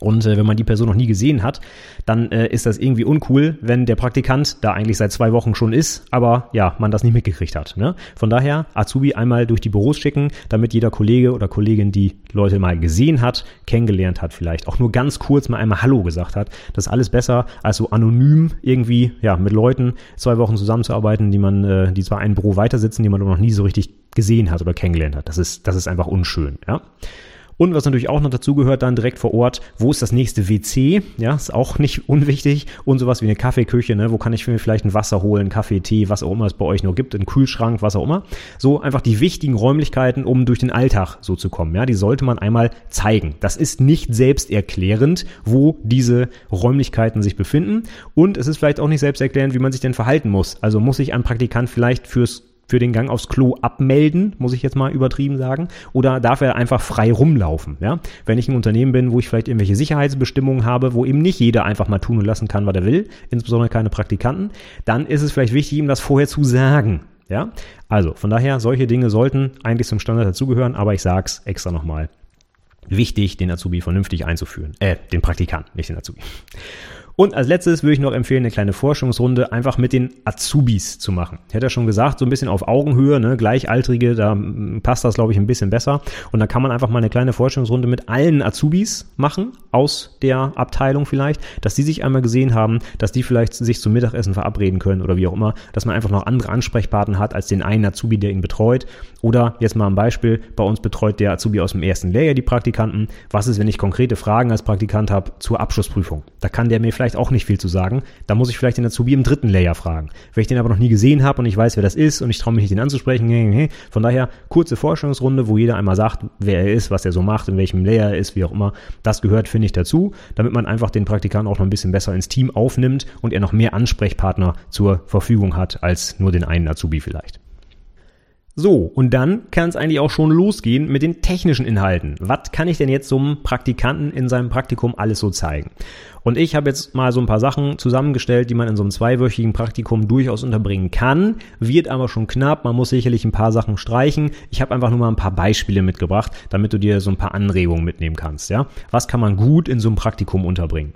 Und äh, wenn man die Person noch nie gesehen hat, dann äh, ist das irgendwie uncool, wenn der Praktikant da eigentlich seit zwei Wochen schon ist, aber ja, man das nicht mitgekriegt hat. Ne? Von daher Azubi einmal durch die Büros schicken, damit jeder Kollege oder Kollegin die Leute mal gesehen hat, kennengelernt hat, vielleicht auch nur ganz kurz mal einmal Hallo gesagt hat. Das ist alles besser, als so anonym irgendwie ja mit Leuten zwei Wochen zusammenzuarbeiten, die man, äh, die zwar ein Büro weiter sitzen, die man aber noch nie so richtig gesehen hat oder kennengelernt hat. Das ist, das ist einfach unschön. Ja. Und was natürlich auch noch dazu gehört, dann direkt vor Ort, wo ist das nächste WC? Ja, ist auch nicht unwichtig. Und sowas wie eine Kaffeeküche, ne? Wo kann ich mir vielleicht ein Wasser holen, Kaffee, Tee, was auch immer es bei euch noch gibt, einen Kühlschrank, was auch immer. So einfach die wichtigen Räumlichkeiten, um durch den Alltag so zu kommen. Ja, die sollte man einmal zeigen. Das ist nicht selbsterklärend, wo diese Räumlichkeiten sich befinden. Und es ist vielleicht auch nicht selbsterklärend, wie man sich denn verhalten muss. Also muss sich ein Praktikant vielleicht fürs für den Gang aufs Klo abmelden, muss ich jetzt mal übertrieben sagen, oder darf er einfach frei rumlaufen, ja? Wenn ich ein Unternehmen bin, wo ich vielleicht irgendwelche Sicherheitsbestimmungen habe, wo eben nicht jeder einfach mal tun und lassen kann, was er will, insbesondere keine Praktikanten, dann ist es vielleicht wichtig, ihm das vorher zu sagen, ja? Also, von daher, solche Dinge sollten eigentlich zum Standard dazugehören, aber ich sag's extra nochmal. Wichtig, den Azubi vernünftig einzuführen. Äh, den Praktikanten, nicht den Azubi. Und als letztes würde ich noch empfehlen, eine kleine Forschungsrunde einfach mit den Azubis zu machen. Ich hätte ja schon gesagt, so ein bisschen auf Augenhöhe, ne, Gleichaltrige, da passt das, glaube ich, ein bisschen besser. Und da kann man einfach mal eine kleine Forschungsrunde mit allen Azubis machen, aus der Abteilung vielleicht, dass die sich einmal gesehen haben, dass die vielleicht sich zum Mittagessen verabreden können oder wie auch immer, dass man einfach noch andere Ansprechpartner hat als den einen Azubi, der ihn betreut. Oder jetzt mal ein Beispiel, bei uns betreut der Azubi aus dem ersten Lehrjahr die Praktikanten. Was ist, wenn ich konkrete Fragen als Praktikant habe zur Abschlussprüfung? Da kann der mir vielleicht vielleicht auch nicht viel zu sagen. Da muss ich vielleicht den Azubi im dritten Layer fragen. Wenn ich den aber noch nie gesehen habe und ich weiß, wer das ist und ich traue mich nicht, den anzusprechen. Von daher kurze Vorstellungsrunde, wo jeder einmal sagt, wer er ist, was er so macht, in welchem Layer er ist, wie auch immer. Das gehört, finde ich, dazu, damit man einfach den Praktikanten auch noch ein bisschen besser ins Team aufnimmt und er noch mehr Ansprechpartner zur Verfügung hat als nur den einen Azubi vielleicht. So, und dann kann es eigentlich auch schon losgehen mit den technischen Inhalten. Was kann ich denn jetzt so einem Praktikanten in seinem Praktikum alles so zeigen? Und ich habe jetzt mal so ein paar Sachen zusammengestellt, die man in so einem zweiwöchigen Praktikum durchaus unterbringen kann, wird aber schon knapp, man muss sicherlich ein paar Sachen streichen. Ich habe einfach nur mal ein paar Beispiele mitgebracht, damit du dir so ein paar Anregungen mitnehmen kannst, ja? Was kann man gut in so einem Praktikum unterbringen?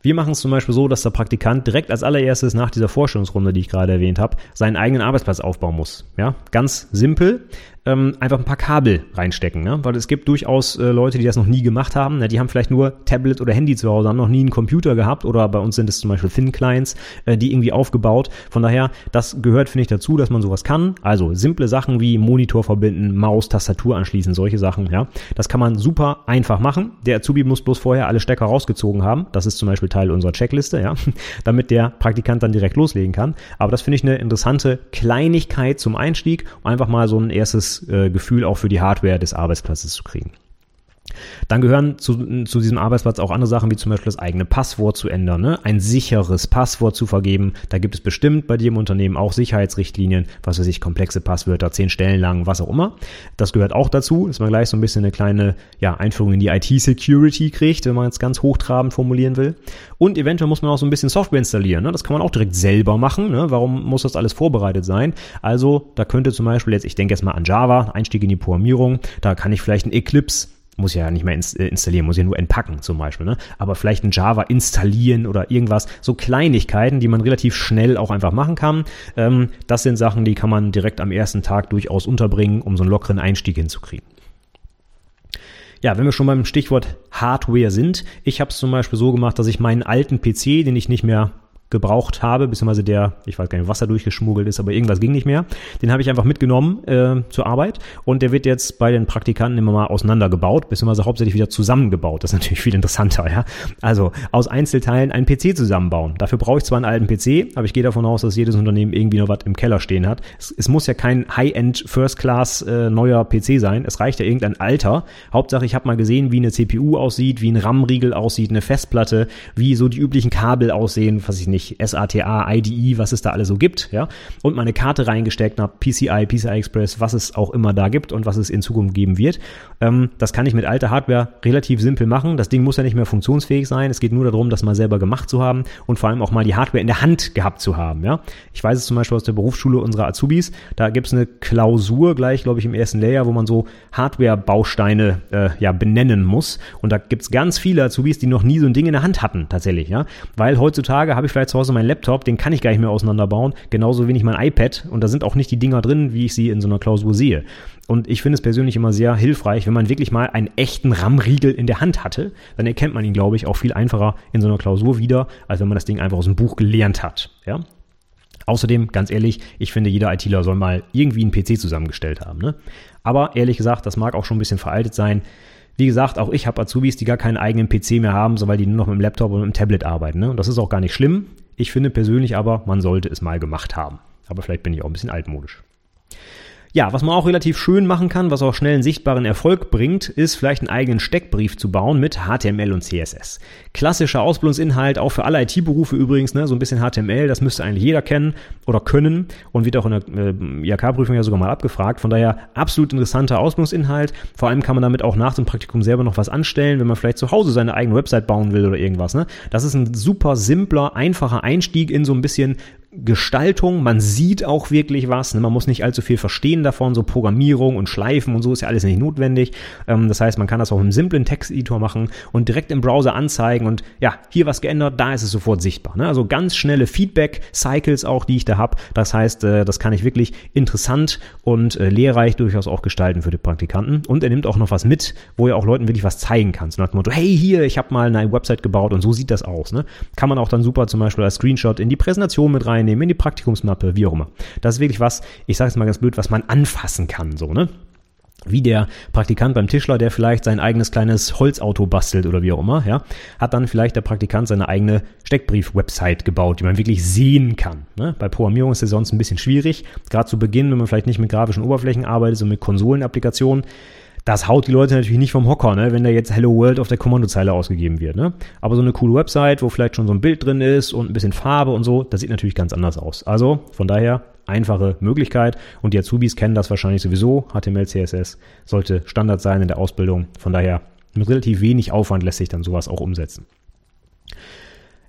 Wir machen es zum Beispiel so, dass der Praktikant direkt als allererstes nach dieser Vorstellungsrunde, die ich gerade erwähnt habe, seinen eigenen Arbeitsplatz aufbauen muss. Ja, ganz simpel ähm, einfach ein paar Kabel reinstecken, ne? weil es gibt durchaus äh, Leute, die das noch nie gemacht haben. Ne? Die haben vielleicht nur Tablet oder Handy zu Hause, haben noch nie einen Computer gehabt oder bei uns sind es zum Beispiel Thin Clients, äh, die irgendwie aufgebaut. Von daher, das gehört finde ich dazu, dass man sowas kann. Also simple Sachen wie Monitor verbinden, Maus, Tastatur anschließen, solche Sachen. Ja, das kann man super einfach machen. Der Azubi muss bloß vorher alle Stecker rausgezogen haben. Das ist zum Beispiel Teil unserer Checkliste, ja, damit der Praktikant dann direkt loslegen kann. Aber das finde ich eine interessante Kleinigkeit zum Einstieg, um einfach mal so ein erstes äh, Gefühl auch für die Hardware des Arbeitsplatzes zu kriegen. Dann gehören zu, zu diesem Arbeitsplatz auch andere Sachen, wie zum Beispiel das eigene Passwort zu ändern, ne? ein sicheres Passwort zu vergeben. Da gibt es bestimmt bei dir im Unternehmen auch Sicherheitsrichtlinien, was weiß ich, komplexe Passwörter, zehn Stellen lang, was auch immer. Das gehört auch dazu, dass man gleich so ein bisschen eine kleine ja, Einführung in die IT-Security kriegt, wenn man es ganz hochtrabend formulieren will. Und eventuell muss man auch so ein bisschen Software installieren. Ne? Das kann man auch direkt selber machen. Ne? Warum muss das alles vorbereitet sein? Also da könnte zum Beispiel jetzt, ich denke jetzt mal an Java, Einstieg in die Programmierung, da kann ich vielleicht ein Eclipse muss ja nicht mehr äh, installieren, muss ja nur entpacken zum Beispiel, ne? Aber vielleicht ein Java installieren oder irgendwas, so Kleinigkeiten, die man relativ schnell auch einfach machen kann. Ähm, das sind Sachen, die kann man direkt am ersten Tag durchaus unterbringen, um so einen lockeren Einstieg hinzukriegen. Ja, wenn wir schon beim Stichwort Hardware sind, ich habe es zum Beispiel so gemacht, dass ich meinen alten PC, den ich nicht mehr gebraucht habe, beziehungsweise der, ich weiß gar nicht, was da durchgeschmuggelt ist, aber irgendwas ging nicht mehr. Den habe ich einfach mitgenommen äh, zur Arbeit und der wird jetzt bei den Praktikanten immer mal auseinandergebaut, beziehungsweise hauptsächlich wieder zusammengebaut. Das ist natürlich viel interessanter, ja. Also aus Einzelteilen einen PC zusammenbauen. Dafür brauche ich zwar einen alten PC, aber ich gehe davon aus, dass jedes Unternehmen irgendwie noch was im Keller stehen hat. Es, es muss ja kein High-End First-Class äh, neuer PC sein. Es reicht ja irgendein Alter. Hauptsache, ich habe mal gesehen, wie eine CPU aussieht, wie ein RAM-Riegel aussieht, eine Festplatte, wie so die üblichen Kabel aussehen, was ich nicht nicht, SATA, IDE, was es da alles so gibt, ja, und meine Karte reingesteckt habe, PCI, PCI Express, was es auch immer da gibt und was es in Zukunft geben wird. Ähm, das kann ich mit alter Hardware relativ simpel machen. Das Ding muss ja nicht mehr funktionsfähig sein. Es geht nur darum, das mal selber gemacht zu haben und vor allem auch mal die Hardware in der Hand gehabt zu haben, ja. Ich weiß es zum Beispiel aus der Berufsschule unserer Azubis, da gibt es eine Klausur gleich, glaube ich, im ersten Layer, wo man so Hardware-Bausteine äh, ja, benennen muss. Und da gibt es ganz viele Azubis, die noch nie so ein Ding in der Hand hatten, tatsächlich, ja. Weil heutzutage habe ich vielleicht zu Hause meinen Laptop, den kann ich gar nicht mehr auseinanderbauen, genauso wenig mein iPad und da sind auch nicht die Dinger drin, wie ich sie in so einer Klausur sehe. Und ich finde es persönlich immer sehr hilfreich, wenn man wirklich mal einen echten RAM-Riegel in der Hand hatte, dann erkennt man ihn, glaube ich, auch viel einfacher in so einer Klausur wieder, als wenn man das Ding einfach aus dem Buch gelernt hat. Ja? Außerdem, ganz ehrlich, ich finde, jeder ITler soll mal irgendwie einen PC zusammengestellt haben. Ne? Aber ehrlich gesagt, das mag auch schon ein bisschen veraltet sein. Wie gesagt, auch ich habe Azubis, die gar keinen eigenen PC mehr haben, so weil die nur noch mit dem Laptop und mit dem Tablet arbeiten. Ne? Und das ist auch gar nicht schlimm. Ich finde persönlich aber, man sollte es mal gemacht haben. Aber vielleicht bin ich auch ein bisschen altmodisch. Ja, was man auch relativ schön machen kann, was auch schnell einen sichtbaren Erfolg bringt, ist vielleicht einen eigenen Steckbrief zu bauen mit HTML und CSS. Klassischer Ausbildungsinhalt, auch für alle IT-Berufe übrigens, ne, so ein bisschen HTML, das müsste eigentlich jeder kennen oder können und wird auch in der äh, IHK-Prüfung ja sogar mal abgefragt. Von daher absolut interessanter Ausbildungsinhalt. Vor allem kann man damit auch nach dem Praktikum selber noch was anstellen, wenn man vielleicht zu Hause seine eigene Website bauen will oder irgendwas. Ne? Das ist ein super simpler, einfacher Einstieg in so ein bisschen Gestaltung, man sieht auch wirklich was, ne? man muss nicht allzu viel verstehen davon, so Programmierung und Schleifen und so ist ja alles nicht notwendig. Ähm, das heißt, man kann das auch im simplen Texteditor machen und direkt im Browser anzeigen und ja, hier was geändert, da ist es sofort sichtbar. Ne? Also ganz schnelle Feedback-Cycles auch, die ich da habe. Das heißt, äh, das kann ich wirklich interessant und äh, lehrreich durchaus auch gestalten für die Praktikanten. Und er nimmt auch noch was mit, wo er auch Leuten wirklich was zeigen kann. So nach dem Motto, hey, hier, ich habe mal eine Website gebaut und so sieht das aus. Ne? Kann man auch dann super zum Beispiel als Screenshot in die Präsentation mit rein reinnehmen, in die Praktikumsmappe, wie auch immer. Das ist wirklich was, ich sage es mal ganz blöd, was man anfassen kann, so, ne? wie der Praktikant beim Tischler, der vielleicht sein eigenes kleines Holzauto bastelt oder wie auch immer, ja, hat dann vielleicht der Praktikant seine eigene Steckbrief-Website gebaut, die man wirklich sehen kann. Ne? Bei Programmierung ist es sonst ein bisschen schwierig, gerade zu Beginn, wenn man vielleicht nicht mit grafischen Oberflächen arbeitet, sondern mit Konsolenapplikationen das haut die Leute natürlich nicht vom Hocker, ne, wenn da jetzt Hello World auf der Kommandozeile ausgegeben wird. Ne? Aber so eine coole Website, wo vielleicht schon so ein Bild drin ist und ein bisschen Farbe und so, das sieht natürlich ganz anders aus. Also von daher einfache Möglichkeit und die Azubis kennen das wahrscheinlich sowieso. HTML, CSS sollte Standard sein in der Ausbildung. Von daher mit relativ wenig Aufwand lässt sich dann sowas auch umsetzen.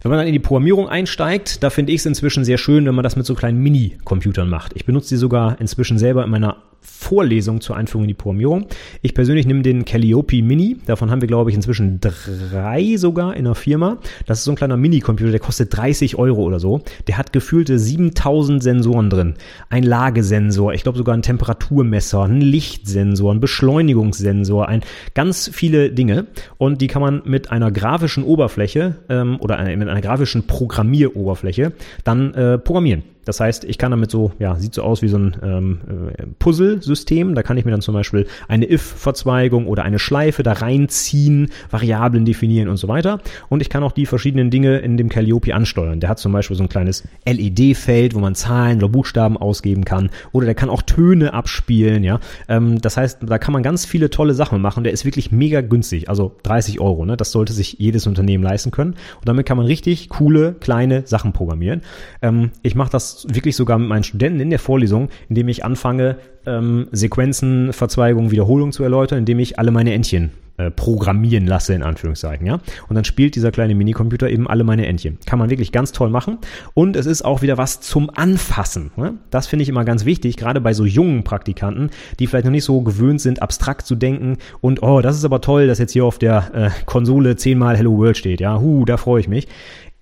Wenn man dann in die Programmierung einsteigt, da finde ich es inzwischen sehr schön, wenn man das mit so kleinen Mini-Computern macht. Ich benutze die sogar inzwischen selber in meiner Vorlesung zur Einführung in die Programmierung. Ich persönlich nehme den Calliope Mini. Davon haben wir, glaube ich, inzwischen drei sogar in der Firma. Das ist so ein kleiner Mini-Computer, der kostet 30 Euro oder so. Der hat gefühlte 7000 Sensoren drin. Ein Lagesensor, ich glaube sogar ein Temperaturmesser, ein Lichtsensor, ein Beschleunigungssensor, ein ganz viele Dinge. Und die kann man mit einer grafischen Oberfläche ähm, oder mit einer grafischen Programmieroberfläche dann äh, programmieren. Das heißt, ich kann damit so, ja, sieht so aus wie so ein ähm, äh, Puzzle-System. Da kann ich mir dann zum Beispiel eine if-Verzweigung oder eine Schleife da reinziehen, Variablen definieren und so weiter. Und ich kann auch die verschiedenen Dinge in dem Calliope ansteuern. Der hat zum Beispiel so ein kleines LED-Feld, wo man Zahlen oder Buchstaben ausgeben kann. Oder der kann auch Töne abspielen, ja. Ähm, das heißt, da kann man ganz viele tolle Sachen machen. Der ist wirklich mega günstig. Also 30 Euro, ne? Das sollte sich jedes Unternehmen leisten können. Und damit kann man richtig coole, kleine Sachen programmieren. Ähm, ich mache das wirklich sogar mit meinen Studenten in der Vorlesung, indem ich anfange, ähm, Sequenzen, Verzweigungen, Wiederholungen zu erläutern, indem ich alle meine Entchen äh, programmieren lasse, in Anführungszeichen, ja. Und dann spielt dieser kleine Minicomputer eben alle meine Entchen. Kann man wirklich ganz toll machen. Und es ist auch wieder was zum Anfassen. Ne? Das finde ich immer ganz wichtig, gerade bei so jungen Praktikanten, die vielleicht noch nicht so gewöhnt sind, abstrakt zu denken und, oh, das ist aber toll, dass jetzt hier auf der äh, Konsole zehnmal Hello World steht, ja. Huh, da freue ich mich.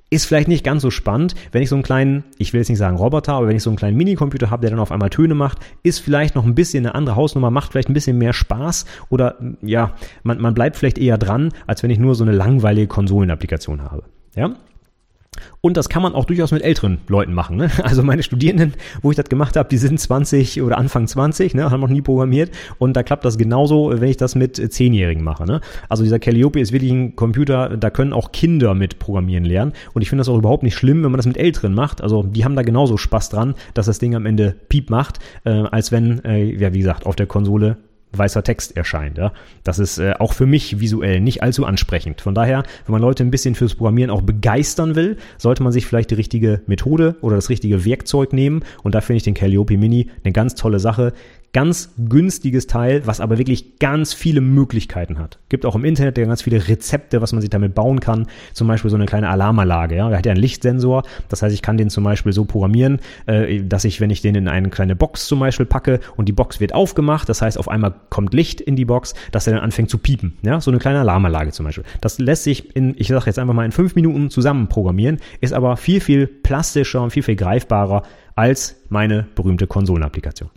Ist vielleicht nicht ganz so spannend, wenn ich so einen kleinen, ich will jetzt nicht sagen Roboter, aber wenn ich so einen kleinen Minicomputer habe, der dann auf einmal Töne macht, ist vielleicht noch ein bisschen eine andere Hausnummer, macht vielleicht ein bisschen mehr Spaß oder ja, man, man bleibt vielleicht eher dran, als wenn ich nur so eine langweilige Konsolenapplikation habe. Ja, und das kann man auch durchaus mit älteren Leuten machen. Ne? Also meine Studierenden, wo ich das gemacht habe, die sind 20 oder Anfang 20, ne, haben noch nie programmiert. Und da klappt das genauso, wenn ich das mit Zehnjährigen mache. Ne? Also dieser Calliope ist wirklich ein Computer, da können auch Kinder mit programmieren lernen. Und ich finde das auch überhaupt nicht schlimm, wenn man das mit Älteren macht. Also die haben da genauso Spaß dran, dass das Ding am Ende Piep macht, äh, als wenn, äh, ja wie gesagt, auf der Konsole weißer Text erscheint. Ja? Das ist äh, auch für mich visuell nicht allzu ansprechend. Von daher, wenn man Leute ein bisschen fürs Programmieren auch begeistern will, sollte man sich vielleicht die richtige Methode oder das richtige Werkzeug nehmen. Und da finde ich den Calliope Mini eine ganz tolle Sache ganz günstiges Teil, was aber wirklich ganz viele Möglichkeiten hat. Gibt auch im Internet ganz viele Rezepte, was man sich damit bauen kann. Zum Beispiel so eine kleine Alarmanlage. Ja, der hat ja einen Lichtsensor. Das heißt, ich kann den zum Beispiel so programmieren, äh, dass ich, wenn ich den in eine kleine Box zum Beispiel packe und die Box wird aufgemacht, das heißt, auf einmal kommt Licht in die Box, dass er dann anfängt zu piepen. Ja, so eine kleine Alarmanlage zum Beispiel. Das lässt sich in, ich sage jetzt einfach mal in fünf Minuten zusammen programmieren, ist aber viel, viel plastischer und viel, viel greifbarer als meine berühmte Konsolenapplikation.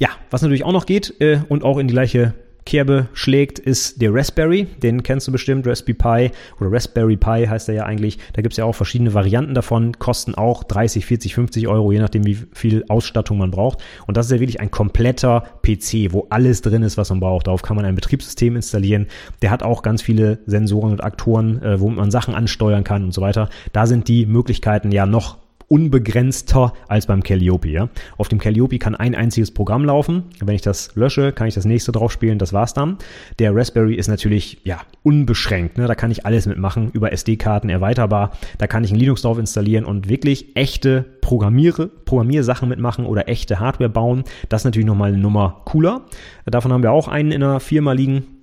Ja, was natürlich auch noch geht äh, und auch in die gleiche Kerbe schlägt, ist der Raspberry. Den kennst du bestimmt, Raspberry Pi oder Raspberry Pi heißt er ja eigentlich. Da gibt's ja auch verschiedene Varianten davon, kosten auch 30, 40, 50 Euro, je nachdem, wie viel Ausstattung man braucht. Und das ist ja wirklich ein kompletter PC, wo alles drin ist, was man braucht. Darauf kann man ein Betriebssystem installieren. Der hat auch ganz viele Sensoren und Aktoren, äh, womit man Sachen ansteuern kann und so weiter. Da sind die Möglichkeiten ja noch unbegrenzter als beim Calliope. Ja? Auf dem Calliope kann ein einziges Programm laufen. Wenn ich das lösche, kann ich das nächste drauf spielen. Das war's dann. Der Raspberry ist natürlich ja unbeschränkt. Ne? Da kann ich alles mitmachen. Über SD-Karten erweiterbar. Da kann ich ein Linux drauf installieren und wirklich echte Programmiere, Programmiersachen mitmachen oder echte Hardware bauen. Das ist natürlich nochmal eine Nummer cooler. Davon haben wir auch einen in der Firma liegen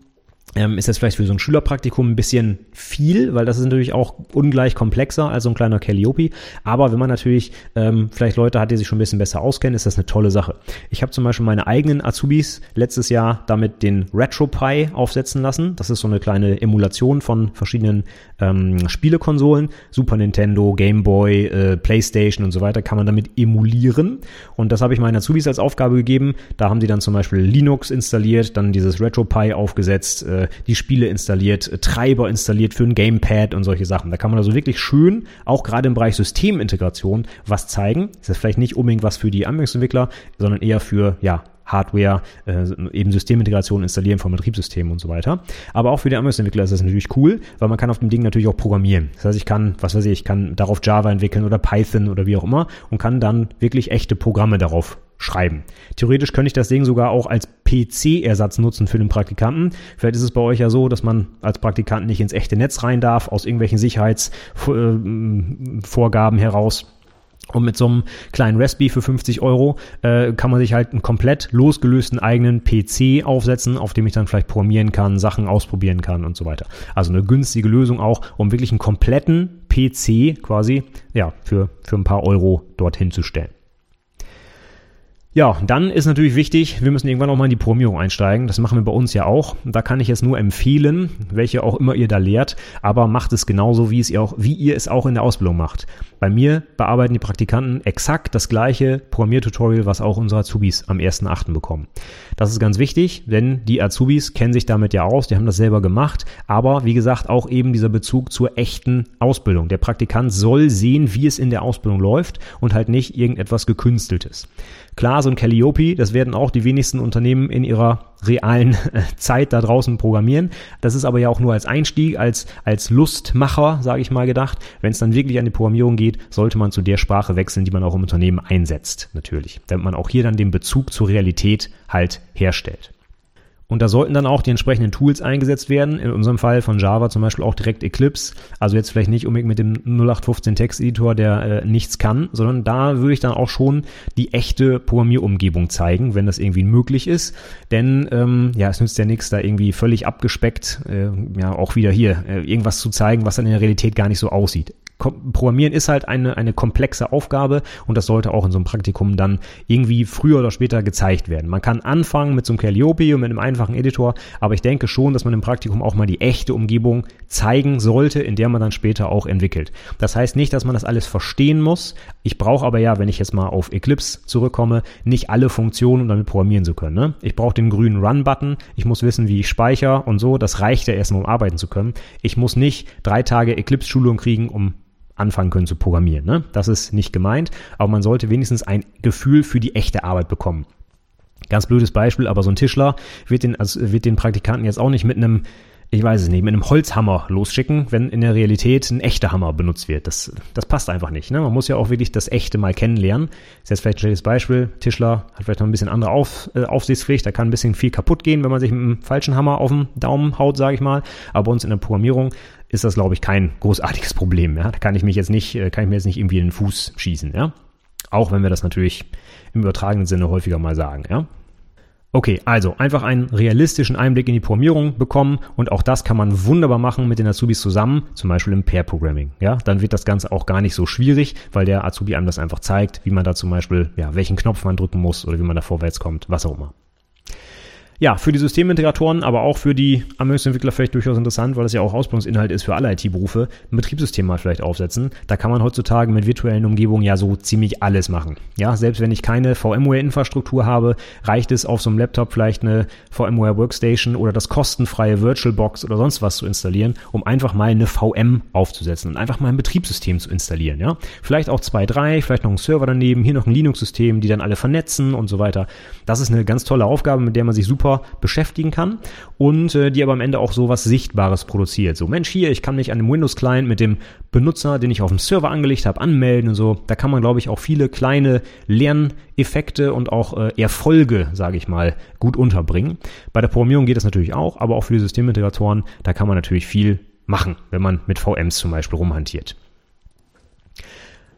ähm, ist das vielleicht für so ein Schülerpraktikum ein bisschen viel, weil das ist natürlich auch ungleich komplexer als so ein kleiner Calliope. Aber wenn man natürlich ähm, vielleicht Leute hat, die sich schon ein bisschen besser auskennen, ist das eine tolle Sache. Ich habe zum Beispiel meine eigenen Azubis letztes Jahr damit den RetroPie aufsetzen lassen. Das ist so eine kleine Emulation von verschiedenen ähm, Spielekonsolen. Super Nintendo, Game Boy, äh, PlayStation und so weiter kann man damit emulieren. Und das habe ich meinen Azubis als Aufgabe gegeben. Da haben sie dann zum Beispiel Linux installiert, dann dieses RetroPie aufgesetzt, äh, die Spiele installiert, äh, Treiber installiert für ein Gamepad und solche Sachen. Da kann man also wirklich schön, auch gerade im Bereich Systemintegration, was zeigen. Das ist vielleicht nicht unbedingt was für die Anwendungsentwickler, sondern eher für, ja, Hardware, äh, eben Systemintegration installieren von Betriebssystemen und so weiter. Aber auch für die Anwendungsentwickler ist das natürlich cool, weil man kann auf dem Ding natürlich auch programmieren. Das heißt, ich kann, was weiß ich, ich kann darauf Java entwickeln oder Python oder wie auch immer und kann dann wirklich echte Programme darauf schreiben. Theoretisch könnte ich das Ding sogar auch als PC-Ersatz nutzen für den Praktikanten. Vielleicht ist es bei euch ja so, dass man als Praktikant nicht ins echte Netz rein darf, aus irgendwelchen Sicherheitsvorgaben heraus. Und mit so einem kleinen Raspberry für 50 Euro äh, kann man sich halt einen komplett losgelösten eigenen PC aufsetzen, auf dem ich dann vielleicht programmieren kann, Sachen ausprobieren kann und so weiter. Also eine günstige Lösung auch, um wirklich einen kompletten PC quasi, ja, für, für ein paar Euro dorthin zu stellen. Ja, dann ist natürlich wichtig, wir müssen irgendwann auch mal in die Programmierung einsteigen. Das machen wir bei uns ja auch. Da kann ich jetzt nur empfehlen, welche auch immer ihr da lehrt, aber macht es genauso, wie, es ihr, auch, wie ihr es auch in der Ausbildung macht. Bei mir bearbeiten die Praktikanten exakt das gleiche Programmiertutorial, was auch unsere Azubis am 1.8. bekommen. Das ist ganz wichtig, denn die Azubis kennen sich damit ja aus, die haben das selber gemacht, aber wie gesagt auch eben dieser Bezug zur echten Ausbildung. Der Praktikant soll sehen, wie es in der Ausbildung läuft und halt nicht irgendetwas gekünsteltes. Klar, so ein Calliope, das werden auch die wenigsten Unternehmen in ihrer realen äh, Zeit da draußen programmieren. Das ist aber ja auch nur als Einstieg, als, als Lustmacher, sage ich mal, gedacht. Wenn es dann wirklich an die Programmierung geht, sollte man zu der Sprache wechseln, die man auch im Unternehmen einsetzt, natürlich. Damit man auch hier dann den Bezug zur Realität halt herstellt. Und da sollten dann auch die entsprechenden Tools eingesetzt werden. In unserem Fall von Java zum Beispiel auch direkt Eclipse. Also jetzt vielleicht nicht unbedingt mit dem 0815 Texteditor, der äh, nichts kann, sondern da würde ich dann auch schon die echte Programmierumgebung zeigen, wenn das irgendwie möglich ist. Denn ähm, ja, es nützt ja nichts, da irgendwie völlig abgespeckt, äh, ja auch wieder hier, äh, irgendwas zu zeigen, was dann in der Realität gar nicht so aussieht. Programmieren ist halt eine, eine komplexe Aufgabe und das sollte auch in so einem Praktikum dann irgendwie früher oder später gezeigt werden. Man kann anfangen mit so einem Calliope und mit einem einfachen Editor, aber ich denke schon, dass man im Praktikum auch mal die echte Umgebung zeigen sollte, in der man dann später auch entwickelt. Das heißt nicht, dass man das alles verstehen muss. Ich brauche aber ja, wenn ich jetzt mal auf Eclipse zurückkomme, nicht alle Funktionen, um damit programmieren zu können. Ne? Ich brauche den grünen Run-Button, ich muss wissen, wie ich speichere und so. Das reicht ja erstmal, um arbeiten zu können. Ich muss nicht drei Tage Eclipse-Schulung kriegen, um anfangen können zu programmieren. Ne? Das ist nicht gemeint, aber man sollte wenigstens ein Gefühl für die echte Arbeit bekommen. Ganz blödes Beispiel, aber so ein Tischler wird den, also wird den Praktikanten jetzt auch nicht mit einem ich weiß es nicht, mit einem Holzhammer losschicken, wenn in der Realität ein echter Hammer benutzt wird. Das, das passt einfach nicht. Ne? Man muss ja auch wirklich das Echte mal kennenlernen. Das ist jetzt vielleicht ein schlechtes Beispiel. Tischler hat vielleicht noch ein bisschen andere Auf, äh, Aufsichtspflicht. Da kann ein bisschen viel kaputt gehen, wenn man sich mit einem falschen Hammer auf den Daumen haut, sage ich mal. Aber bei uns in der Programmierung ist das, glaube ich, kein großartiges Problem. Ja? Da kann ich mich jetzt nicht, äh, kann ich mir jetzt nicht irgendwie in den Fuß schießen. Ja? Auch wenn wir das natürlich im übertragenen Sinne häufiger mal sagen. Ja? Okay, also einfach einen realistischen Einblick in die Programmierung bekommen und auch das kann man wunderbar machen mit den Azubis zusammen, zum Beispiel im Pair-Programming. Ja, dann wird das Ganze auch gar nicht so schwierig, weil der Azubi einem das einfach zeigt, wie man da zum Beispiel, ja, welchen Knopf man drücken muss oder wie man da vorwärts kommt, was auch immer ja, für die Systemintegratoren, aber auch für die Anwendungsentwickler vielleicht durchaus interessant, weil das ja auch Ausbildungsinhalt ist für alle IT-Berufe, ein Betriebssystem mal vielleicht aufsetzen. Da kann man heutzutage mit virtuellen Umgebungen ja so ziemlich alles machen. Ja, selbst wenn ich keine VMware-Infrastruktur habe, reicht es auf so einem Laptop vielleicht eine VMware Workstation oder das kostenfreie VirtualBox oder sonst was zu installieren, um einfach mal eine VM aufzusetzen und einfach mal ein Betriebssystem zu installieren. Ja, vielleicht auch zwei, drei, vielleicht noch ein Server daneben, hier noch ein Linux-System, die dann alle vernetzen und so weiter. Das ist eine ganz tolle Aufgabe, mit der man sich super super beschäftigen kann und äh, die aber am Ende auch so was Sichtbares produziert. So, Mensch, hier, ich kann mich an dem Windows-Client mit dem Benutzer, den ich auf dem Server angelegt habe, anmelden und so. Da kann man, glaube ich, auch viele kleine Lerneffekte und auch äh, Erfolge, sage ich mal, gut unterbringen. Bei der Programmierung geht das natürlich auch, aber auch für die Systemintegratoren, da kann man natürlich viel machen, wenn man mit VMs zum Beispiel rumhantiert.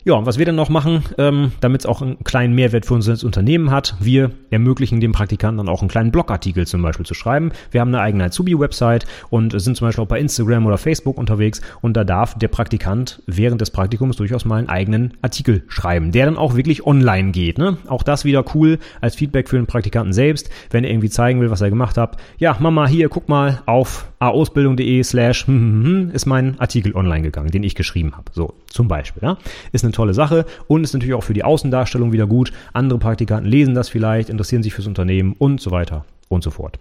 Ja, und was wir dann noch machen, ähm, damit es auch einen kleinen Mehrwert für uns als Unternehmen hat, wir ermöglichen dem Praktikanten dann auch einen kleinen Blogartikel zum Beispiel zu schreiben. Wir haben eine eigene Azubi-Website und sind zum Beispiel auch bei Instagram oder Facebook unterwegs und da darf der Praktikant während des Praktikums durchaus mal einen eigenen Artikel schreiben, der dann auch wirklich online geht. Ne? Auch das wieder cool als Feedback für den Praktikanten selbst, wenn er irgendwie zeigen will, was er gemacht hat. Ja, Mama, hier, guck mal, auf ausbildung.de slash ist mein Artikel online gegangen, den ich geschrieben habe. So, zum Beispiel. Ja? Ist eine tolle Sache und ist natürlich auch für die Außendarstellung wieder gut. Andere Praktikanten lesen das vielleicht, interessieren sich fürs Unternehmen und so weiter und so fort.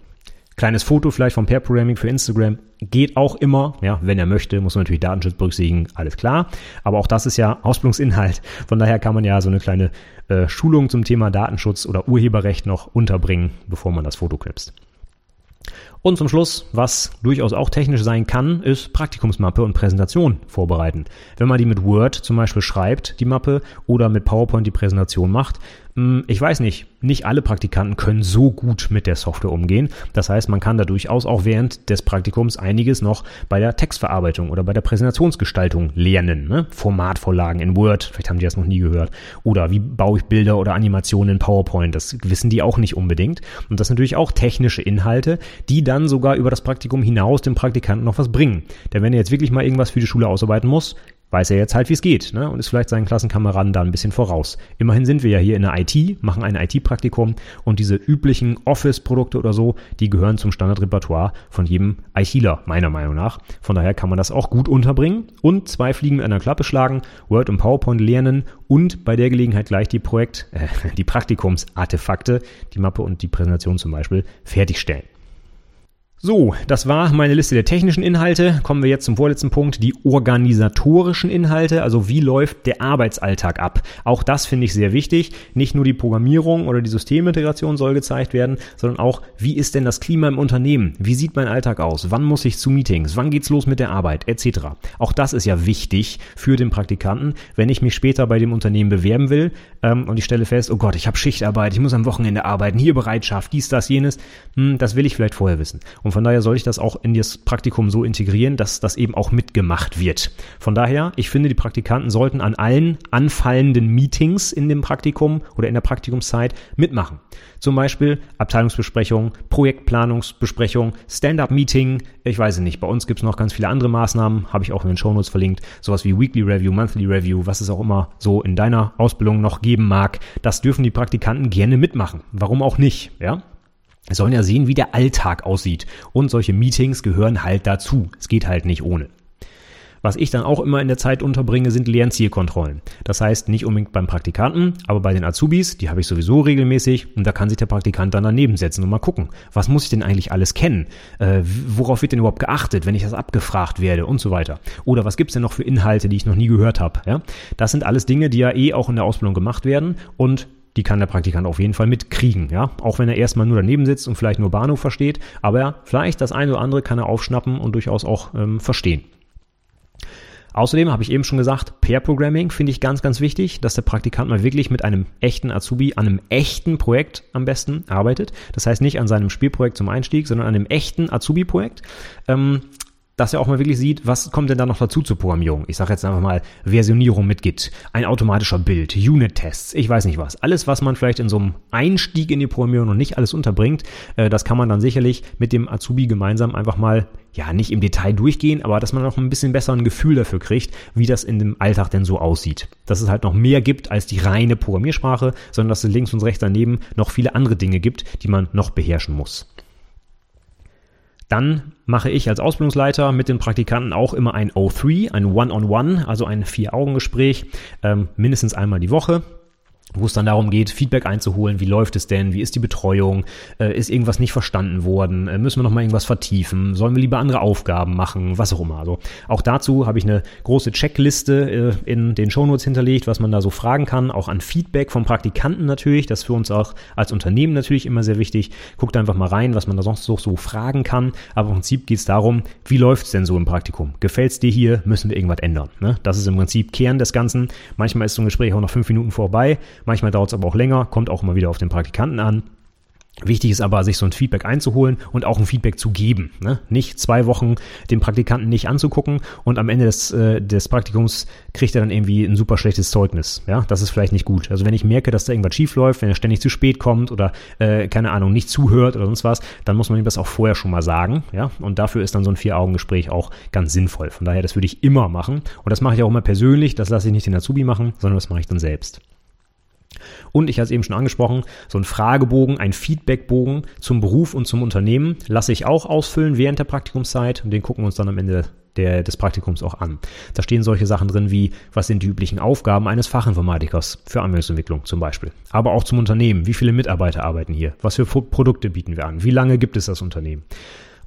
Kleines Foto vielleicht vom Pair Programming für Instagram geht auch immer, ja, wenn er möchte, muss man natürlich Datenschutz berücksichtigen, alles klar. Aber auch das ist ja Ausbildungsinhalt. Von daher kann man ja so eine kleine äh, Schulung zum Thema Datenschutz oder Urheberrecht noch unterbringen, bevor man das Foto knipst. Und zum Schluss, was durchaus auch technisch sein kann, ist Praktikumsmappe und Präsentation vorbereiten. Wenn man die mit Word zum Beispiel schreibt, die Mappe, oder mit PowerPoint die Präsentation macht, ich weiß nicht, nicht alle Praktikanten können so gut mit der Software umgehen. Das heißt, man kann da durchaus auch während des Praktikums einiges noch bei der Textverarbeitung oder bei der Präsentationsgestaltung lernen. Ne? Formatvorlagen in Word, vielleicht haben die das noch nie gehört. Oder wie baue ich Bilder oder Animationen in PowerPoint, das wissen die auch nicht unbedingt. Und das sind natürlich auch technische Inhalte, die dann sogar über das Praktikum hinaus dem Praktikanten noch was bringen. Denn wenn er jetzt wirklich mal irgendwas für die Schule ausarbeiten muss, weiß er jetzt halt, wie es geht ne? und ist vielleicht seinen Klassenkameraden da ein bisschen voraus. Immerhin sind wir ja hier in der IT, machen ein IT-Praktikum und diese üblichen Office-Produkte oder so, die gehören zum Standardrepertoire von jedem ITler, meiner Meinung nach. Von daher kann man das auch gut unterbringen und zwei Fliegen mit einer Klappe schlagen, Word und PowerPoint lernen und bei der Gelegenheit gleich die Projekt, äh, die Praktikumsartefakte, die Mappe und die Präsentation zum Beispiel fertigstellen. So, das war meine Liste der technischen Inhalte. Kommen wir jetzt zum vorletzten Punkt, die organisatorischen Inhalte, also wie läuft der Arbeitsalltag ab. Auch das finde ich sehr wichtig. Nicht nur die Programmierung oder die Systemintegration soll gezeigt werden, sondern auch, wie ist denn das Klima im Unternehmen? Wie sieht mein Alltag aus? Wann muss ich zu Meetings? Wann geht's los mit der Arbeit? Etc. Auch das ist ja wichtig für den Praktikanten, wenn ich mich später bei dem Unternehmen bewerben will ähm, und ich stelle fest, oh Gott, ich habe Schichtarbeit, ich muss am Wochenende arbeiten, hier Bereitschaft, dies, das, jenes. Hm, das will ich vielleicht vorher wissen. Von daher soll ich das auch in das Praktikum so integrieren, dass das eben auch mitgemacht wird. Von daher, ich finde, die Praktikanten sollten an allen anfallenden Meetings in dem Praktikum oder in der Praktikumszeit mitmachen. Zum Beispiel Abteilungsbesprechung, Projektplanungsbesprechung, Stand-up-Meeting, ich weiß es nicht. Bei uns gibt es noch ganz viele andere Maßnahmen, habe ich auch in den Shownotes verlinkt. Sowas wie Weekly Review, Monthly Review, was es auch immer so in deiner Ausbildung noch geben mag. Das dürfen die Praktikanten gerne mitmachen. Warum auch nicht, ja? Sollen ja sehen, wie der Alltag aussieht. Und solche Meetings gehören halt dazu. Es geht halt nicht ohne. Was ich dann auch immer in der Zeit unterbringe, sind Lernzielkontrollen. Das heißt nicht unbedingt beim Praktikanten, aber bei den Azubis, die habe ich sowieso regelmäßig und da kann sich der Praktikant dann daneben setzen und mal gucken, was muss ich denn eigentlich alles kennen? Äh, worauf wird denn überhaupt geachtet, wenn ich das abgefragt werde und so weiter? Oder was gibt's denn noch für Inhalte, die ich noch nie gehört habe? Ja? Das sind alles Dinge, die ja eh auch in der Ausbildung gemacht werden und die kann der Praktikant auf jeden Fall mitkriegen, ja. Auch wenn er erstmal nur daneben sitzt und vielleicht nur Bahnhof versteht, aber vielleicht das eine oder andere kann er aufschnappen und durchaus auch ähm, verstehen. Außerdem habe ich eben schon gesagt, Pair Programming finde ich ganz, ganz wichtig, dass der Praktikant mal wirklich mit einem echten Azubi an einem echten Projekt am besten arbeitet. Das heißt nicht an seinem Spielprojekt zum Einstieg, sondern an einem echten Azubi-Projekt. Ähm, dass er auch mal wirklich sieht, was kommt denn da noch dazu zur Programmierung. Ich sage jetzt einfach mal Versionierung mit Git, ein automatischer Bild, Unit-Tests, ich weiß nicht was. Alles, was man vielleicht in so einem Einstieg in die Programmierung noch nicht alles unterbringt, äh, das kann man dann sicherlich mit dem Azubi gemeinsam einfach mal, ja, nicht im Detail durchgehen, aber dass man noch ein bisschen besser ein Gefühl dafür kriegt, wie das in dem Alltag denn so aussieht. Dass es halt noch mehr gibt als die reine Programmiersprache, sondern dass es links und rechts daneben noch viele andere Dinge gibt, die man noch beherrschen muss. Dann mache ich als Ausbildungsleiter mit den Praktikanten auch immer ein O3, ein One-on-One, -on -One, also ein Vier-Augen-Gespräch, ähm, mindestens einmal die Woche wo es dann darum geht, Feedback einzuholen, wie läuft es denn, wie ist die Betreuung, äh, ist irgendwas nicht verstanden worden, äh, müssen wir noch mal irgendwas vertiefen, sollen wir lieber andere Aufgaben machen, was auch immer. Also auch dazu habe ich eine große Checkliste äh, in den Shownotes hinterlegt, was man da so fragen kann, auch an Feedback vom Praktikanten natürlich, das ist für uns auch als Unternehmen natürlich immer sehr wichtig. Guckt einfach mal rein, was man da sonst so, so fragen kann, aber im Prinzip geht es darum, wie läuft es denn so im Praktikum? Gefällt es dir hier? Müssen wir irgendwas ändern? Ne? Das ist im Prinzip Kern des Ganzen. Manchmal ist so ein Gespräch auch noch fünf Minuten vorbei, Manchmal dauert es aber auch länger, kommt auch immer wieder auf den Praktikanten an. Wichtig ist aber, sich so ein Feedback einzuholen und auch ein Feedback zu geben. Ne? Nicht zwei Wochen den Praktikanten nicht anzugucken und am Ende des, äh, des Praktikums kriegt er dann irgendwie ein super schlechtes Zeugnis. Ja, das ist vielleicht nicht gut. Also wenn ich merke, dass da irgendwas schief läuft, wenn er ständig zu spät kommt oder äh, keine Ahnung nicht zuhört oder sonst was, dann muss man ihm das auch vorher schon mal sagen. Ja, und dafür ist dann so ein Vier-Augen-Gespräch auch ganz sinnvoll. Von daher, das würde ich immer machen und das mache ich auch immer persönlich. Das lasse ich nicht den Azubi machen, sondern das mache ich dann selbst. Und ich hatte es eben schon angesprochen, so ein Fragebogen, ein Feedbackbogen zum Beruf und zum Unternehmen lasse ich auch ausfüllen während der Praktikumszeit und den gucken wir uns dann am Ende der, des Praktikums auch an. Da stehen solche Sachen drin wie, was sind die üblichen Aufgaben eines Fachinformatikers für Anwendungsentwicklung zum Beispiel. Aber auch zum Unternehmen. Wie viele Mitarbeiter arbeiten hier? Was für Produkte bieten wir an? Wie lange gibt es das Unternehmen?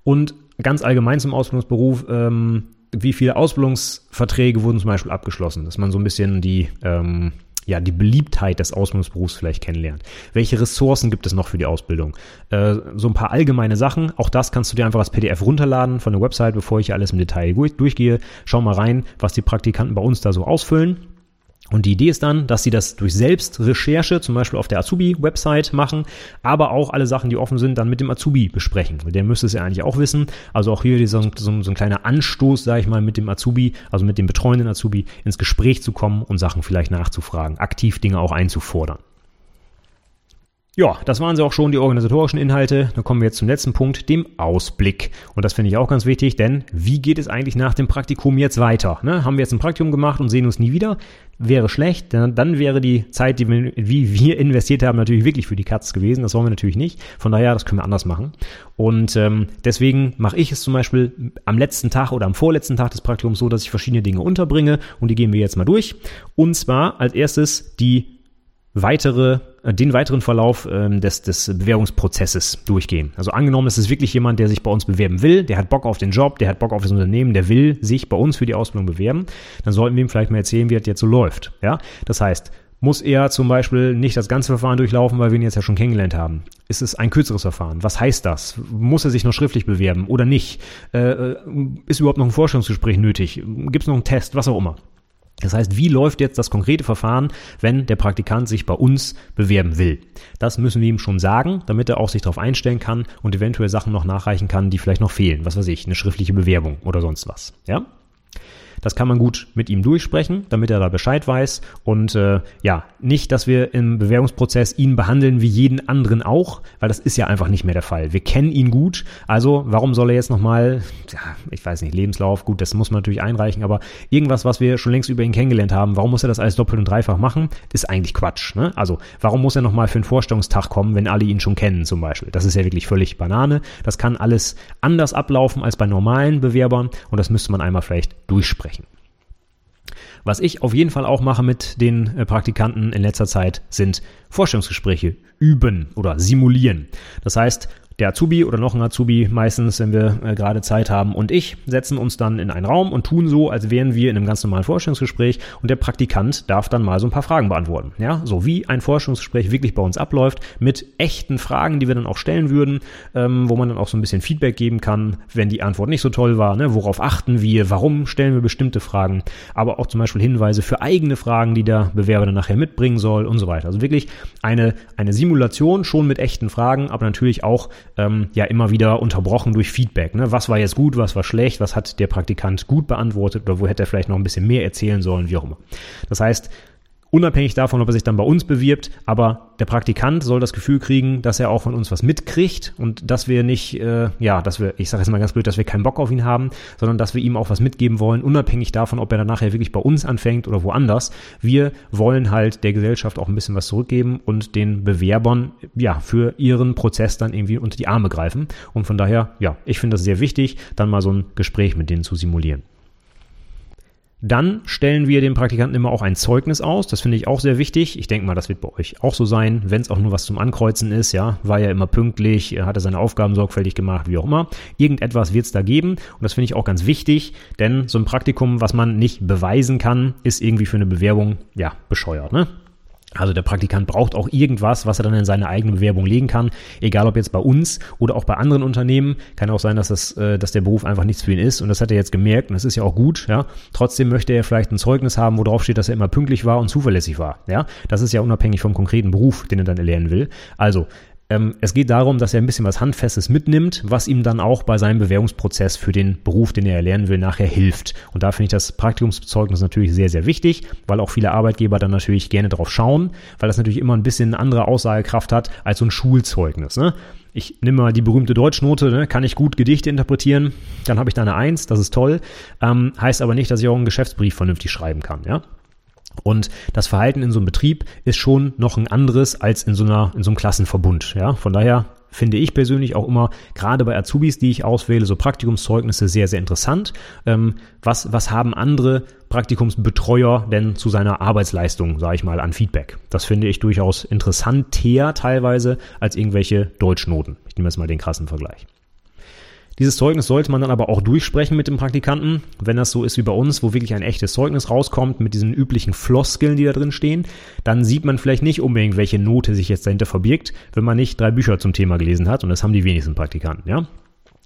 Und ganz allgemein zum Ausbildungsberuf, ähm, wie viele Ausbildungsverträge wurden zum Beispiel abgeschlossen, dass man so ein bisschen die, ähm, ja, die Beliebtheit des Ausbildungsberufs vielleicht kennenlernt. Welche Ressourcen gibt es noch für die Ausbildung? Äh, so ein paar allgemeine Sachen. Auch das kannst du dir einfach als PDF runterladen von der Website, bevor ich hier alles im Detail durchgehe. Schau mal rein, was die Praktikanten bei uns da so ausfüllen. Und die Idee ist dann, dass sie das durch Selbstrecherche, zum Beispiel auf der Azubi-Website machen, aber auch alle Sachen, die offen sind, dann mit dem Azubi besprechen. Der müsste es ja eigentlich auch wissen. Also auch hier so, so, so ein kleiner Anstoß, sage ich mal, mit dem Azubi, also mit dem betreuenden Azubi, ins Gespräch zu kommen und Sachen vielleicht nachzufragen, aktiv Dinge auch einzufordern. Ja, das waren sie auch schon, die organisatorischen Inhalte. Dann kommen wir jetzt zum letzten Punkt, dem Ausblick. Und das finde ich auch ganz wichtig, denn wie geht es eigentlich nach dem Praktikum jetzt weiter? Ne? Haben wir jetzt ein Praktikum gemacht und sehen uns nie wieder? Wäre schlecht, denn dann wäre die Zeit, die wir, wir investiert haben, natürlich wirklich für die Katz gewesen. Das wollen wir natürlich nicht. Von daher, das können wir anders machen. Und ähm, deswegen mache ich es zum Beispiel am letzten Tag oder am vorletzten Tag des Praktikums so, dass ich verschiedene Dinge unterbringe und die gehen wir jetzt mal durch. Und zwar als erstes die weitere äh, den weiteren Verlauf ähm, des, des Bewerbungsprozesses durchgehen. Also angenommen, es ist wirklich jemand, der sich bei uns bewerben will, der hat Bock auf den Job, der hat Bock auf das Unternehmen, der will sich bei uns für die Ausbildung bewerben, dann sollten wir ihm vielleicht mal erzählen, wie das jetzt so läuft. Ja, das heißt, muss er zum Beispiel nicht das ganze Verfahren durchlaufen, weil wir ihn jetzt ja schon kennengelernt haben? Ist es ein kürzeres Verfahren? Was heißt das? Muss er sich noch schriftlich bewerben oder nicht? Äh, äh ist überhaupt noch ein Vorstellungsgespräch nötig? Gibt es noch einen Test? Was auch immer. Das heißt, wie läuft jetzt das konkrete Verfahren, wenn der Praktikant sich bei uns bewerben will? Das müssen wir ihm schon sagen, damit er auch sich darauf einstellen kann und eventuell Sachen noch nachreichen kann, die vielleicht noch fehlen. Was weiß ich, eine schriftliche Bewerbung oder sonst was. Ja? Das kann man gut mit ihm durchsprechen, damit er da Bescheid weiß. Und äh, ja, nicht, dass wir im Bewerbungsprozess ihn behandeln wie jeden anderen auch, weil das ist ja einfach nicht mehr der Fall. Wir kennen ihn gut, also warum soll er jetzt nochmal, ja, ich weiß nicht, Lebenslauf, gut, das muss man natürlich einreichen, aber irgendwas, was wir schon längst über ihn kennengelernt haben, warum muss er das alles doppelt und dreifach machen? Ist eigentlich Quatsch. Ne? Also warum muss er nochmal für einen Vorstellungstag kommen, wenn alle ihn schon kennen zum Beispiel? Das ist ja wirklich völlig Banane. Das kann alles anders ablaufen als bei normalen Bewerbern und das müsste man einmal vielleicht durchsprechen. Was ich auf jeden Fall auch mache mit den äh, Praktikanten in letzter Zeit sind Vorstellungsgespräche üben oder simulieren. Das heißt, der Azubi oder noch ein Azubi, meistens, wenn wir äh, gerade Zeit haben, und ich setzen uns dann in einen Raum und tun so, als wären wir in einem ganz normalen Vorstellungsgespräch und der Praktikant darf dann mal so ein paar Fragen beantworten. Ja, so wie ein Vorstellungsgespräch wirklich bei uns abläuft, mit echten Fragen, die wir dann auch stellen würden, ähm, wo man dann auch so ein bisschen Feedback geben kann, wenn die Antwort nicht so toll war. Ne? Worauf achten wir? Warum stellen wir bestimmte Fragen? Aber auch zum Beispiel Hinweise für eigene Fragen, die der Bewerber dann nachher mitbringen soll und so weiter. Also wirklich eine, eine Simulation schon mit echten Fragen, aber natürlich auch ähm, ja immer wieder unterbrochen durch Feedback. Ne? Was war jetzt gut, was war schlecht, was hat der Praktikant gut beantwortet oder wo hätte er vielleicht noch ein bisschen mehr erzählen sollen, wie auch immer. Das heißt, Unabhängig davon, ob er sich dann bei uns bewirbt, aber der Praktikant soll das Gefühl kriegen, dass er auch von uns was mitkriegt und dass wir nicht, äh, ja, dass wir, ich sage jetzt mal ganz blöd, dass wir keinen Bock auf ihn haben, sondern dass wir ihm auch was mitgeben wollen, unabhängig davon, ob er dann nachher wirklich bei uns anfängt oder woanders. Wir wollen halt der Gesellschaft auch ein bisschen was zurückgeben und den Bewerbern, ja, für ihren Prozess dann irgendwie unter die Arme greifen. Und von daher, ja, ich finde das sehr wichtig, dann mal so ein Gespräch mit denen zu simulieren. Dann stellen wir dem Praktikanten immer auch ein Zeugnis aus. Das finde ich auch sehr wichtig. Ich denke mal, das wird bei euch auch so sein, wenn es auch nur was zum Ankreuzen ist. Ja, war ja immer pünktlich, hatte seine Aufgaben sorgfältig gemacht, wie auch immer. Irgendetwas wird es da geben und das finde ich auch ganz wichtig, denn so ein Praktikum, was man nicht beweisen kann, ist irgendwie für eine Bewerbung ja bescheuert. Ne? Also der Praktikant braucht auch irgendwas, was er dann in seine eigene Bewerbung legen kann, egal ob jetzt bei uns oder auch bei anderen Unternehmen. Kann auch sein, dass das, äh, dass der Beruf einfach nichts für ihn ist und das hat er jetzt gemerkt und das ist ja auch gut. Ja, trotzdem möchte er vielleicht ein Zeugnis haben, wo drauf steht, dass er immer pünktlich war und zuverlässig war. Ja, das ist ja unabhängig vom konkreten Beruf, den er dann erlernen will. Also Ähm, es geht darum, dass er ein bisschen was Handfestes mitnimmt, was ihm dann auch bei seinem Bewerbungsprozess für den Beruf, den er erlernen will, nachher hilft. Und da finde ich das Praktikumszeugnis natürlich sehr, sehr wichtig, weil auch viele Arbeitgeber dann natürlich gerne drauf schauen, weil das natürlich immer ein bisschen eine andere Aussagekraft hat als so ein Schulzeugnis. Ne? ich nehme mal die berühmte Deutschnote, ne? kann ich gut Gedichte interpretieren, dann habe ich da eine Eins, das ist toll. Ähm, heißt aber nicht, dass ich auch einen Geschäftsbrief vernünftig schreiben kann, ja. Und das Verhalten in so einem Betrieb ist schon noch ein anderes als in so einer, in so einem Klassenverbund. Ja, von daher finde ich persönlich auch immer, gerade bei Azubis, die ich auswähle, so Praktikumszeugnisse sehr, sehr interessant. Ähm, was, was haben andere Praktikumsbetreuer denn zu seiner Arbeitsleistung, sage ich mal, an Feedback? Das finde ich durchaus interessanter teilweise als irgendwelche Deutschnoten. Ich nehme jetzt mal den krassen Vergleich. Dieses Zeugnis sollte man dann aber auch durchsprechen mit dem Praktikanten, wenn das so ist wie bei uns, wo wirklich ein echtes Zeugnis rauskommt mit diesen üblichen Floskeln, die da drin stehen, dann sieht man vielleicht nicht unbedingt, welche Note sich jetzt dahinter verbirgt, wenn man nicht drei Bücher zum Thema gelesen hat und das haben die wenigsten Praktikanten, ja.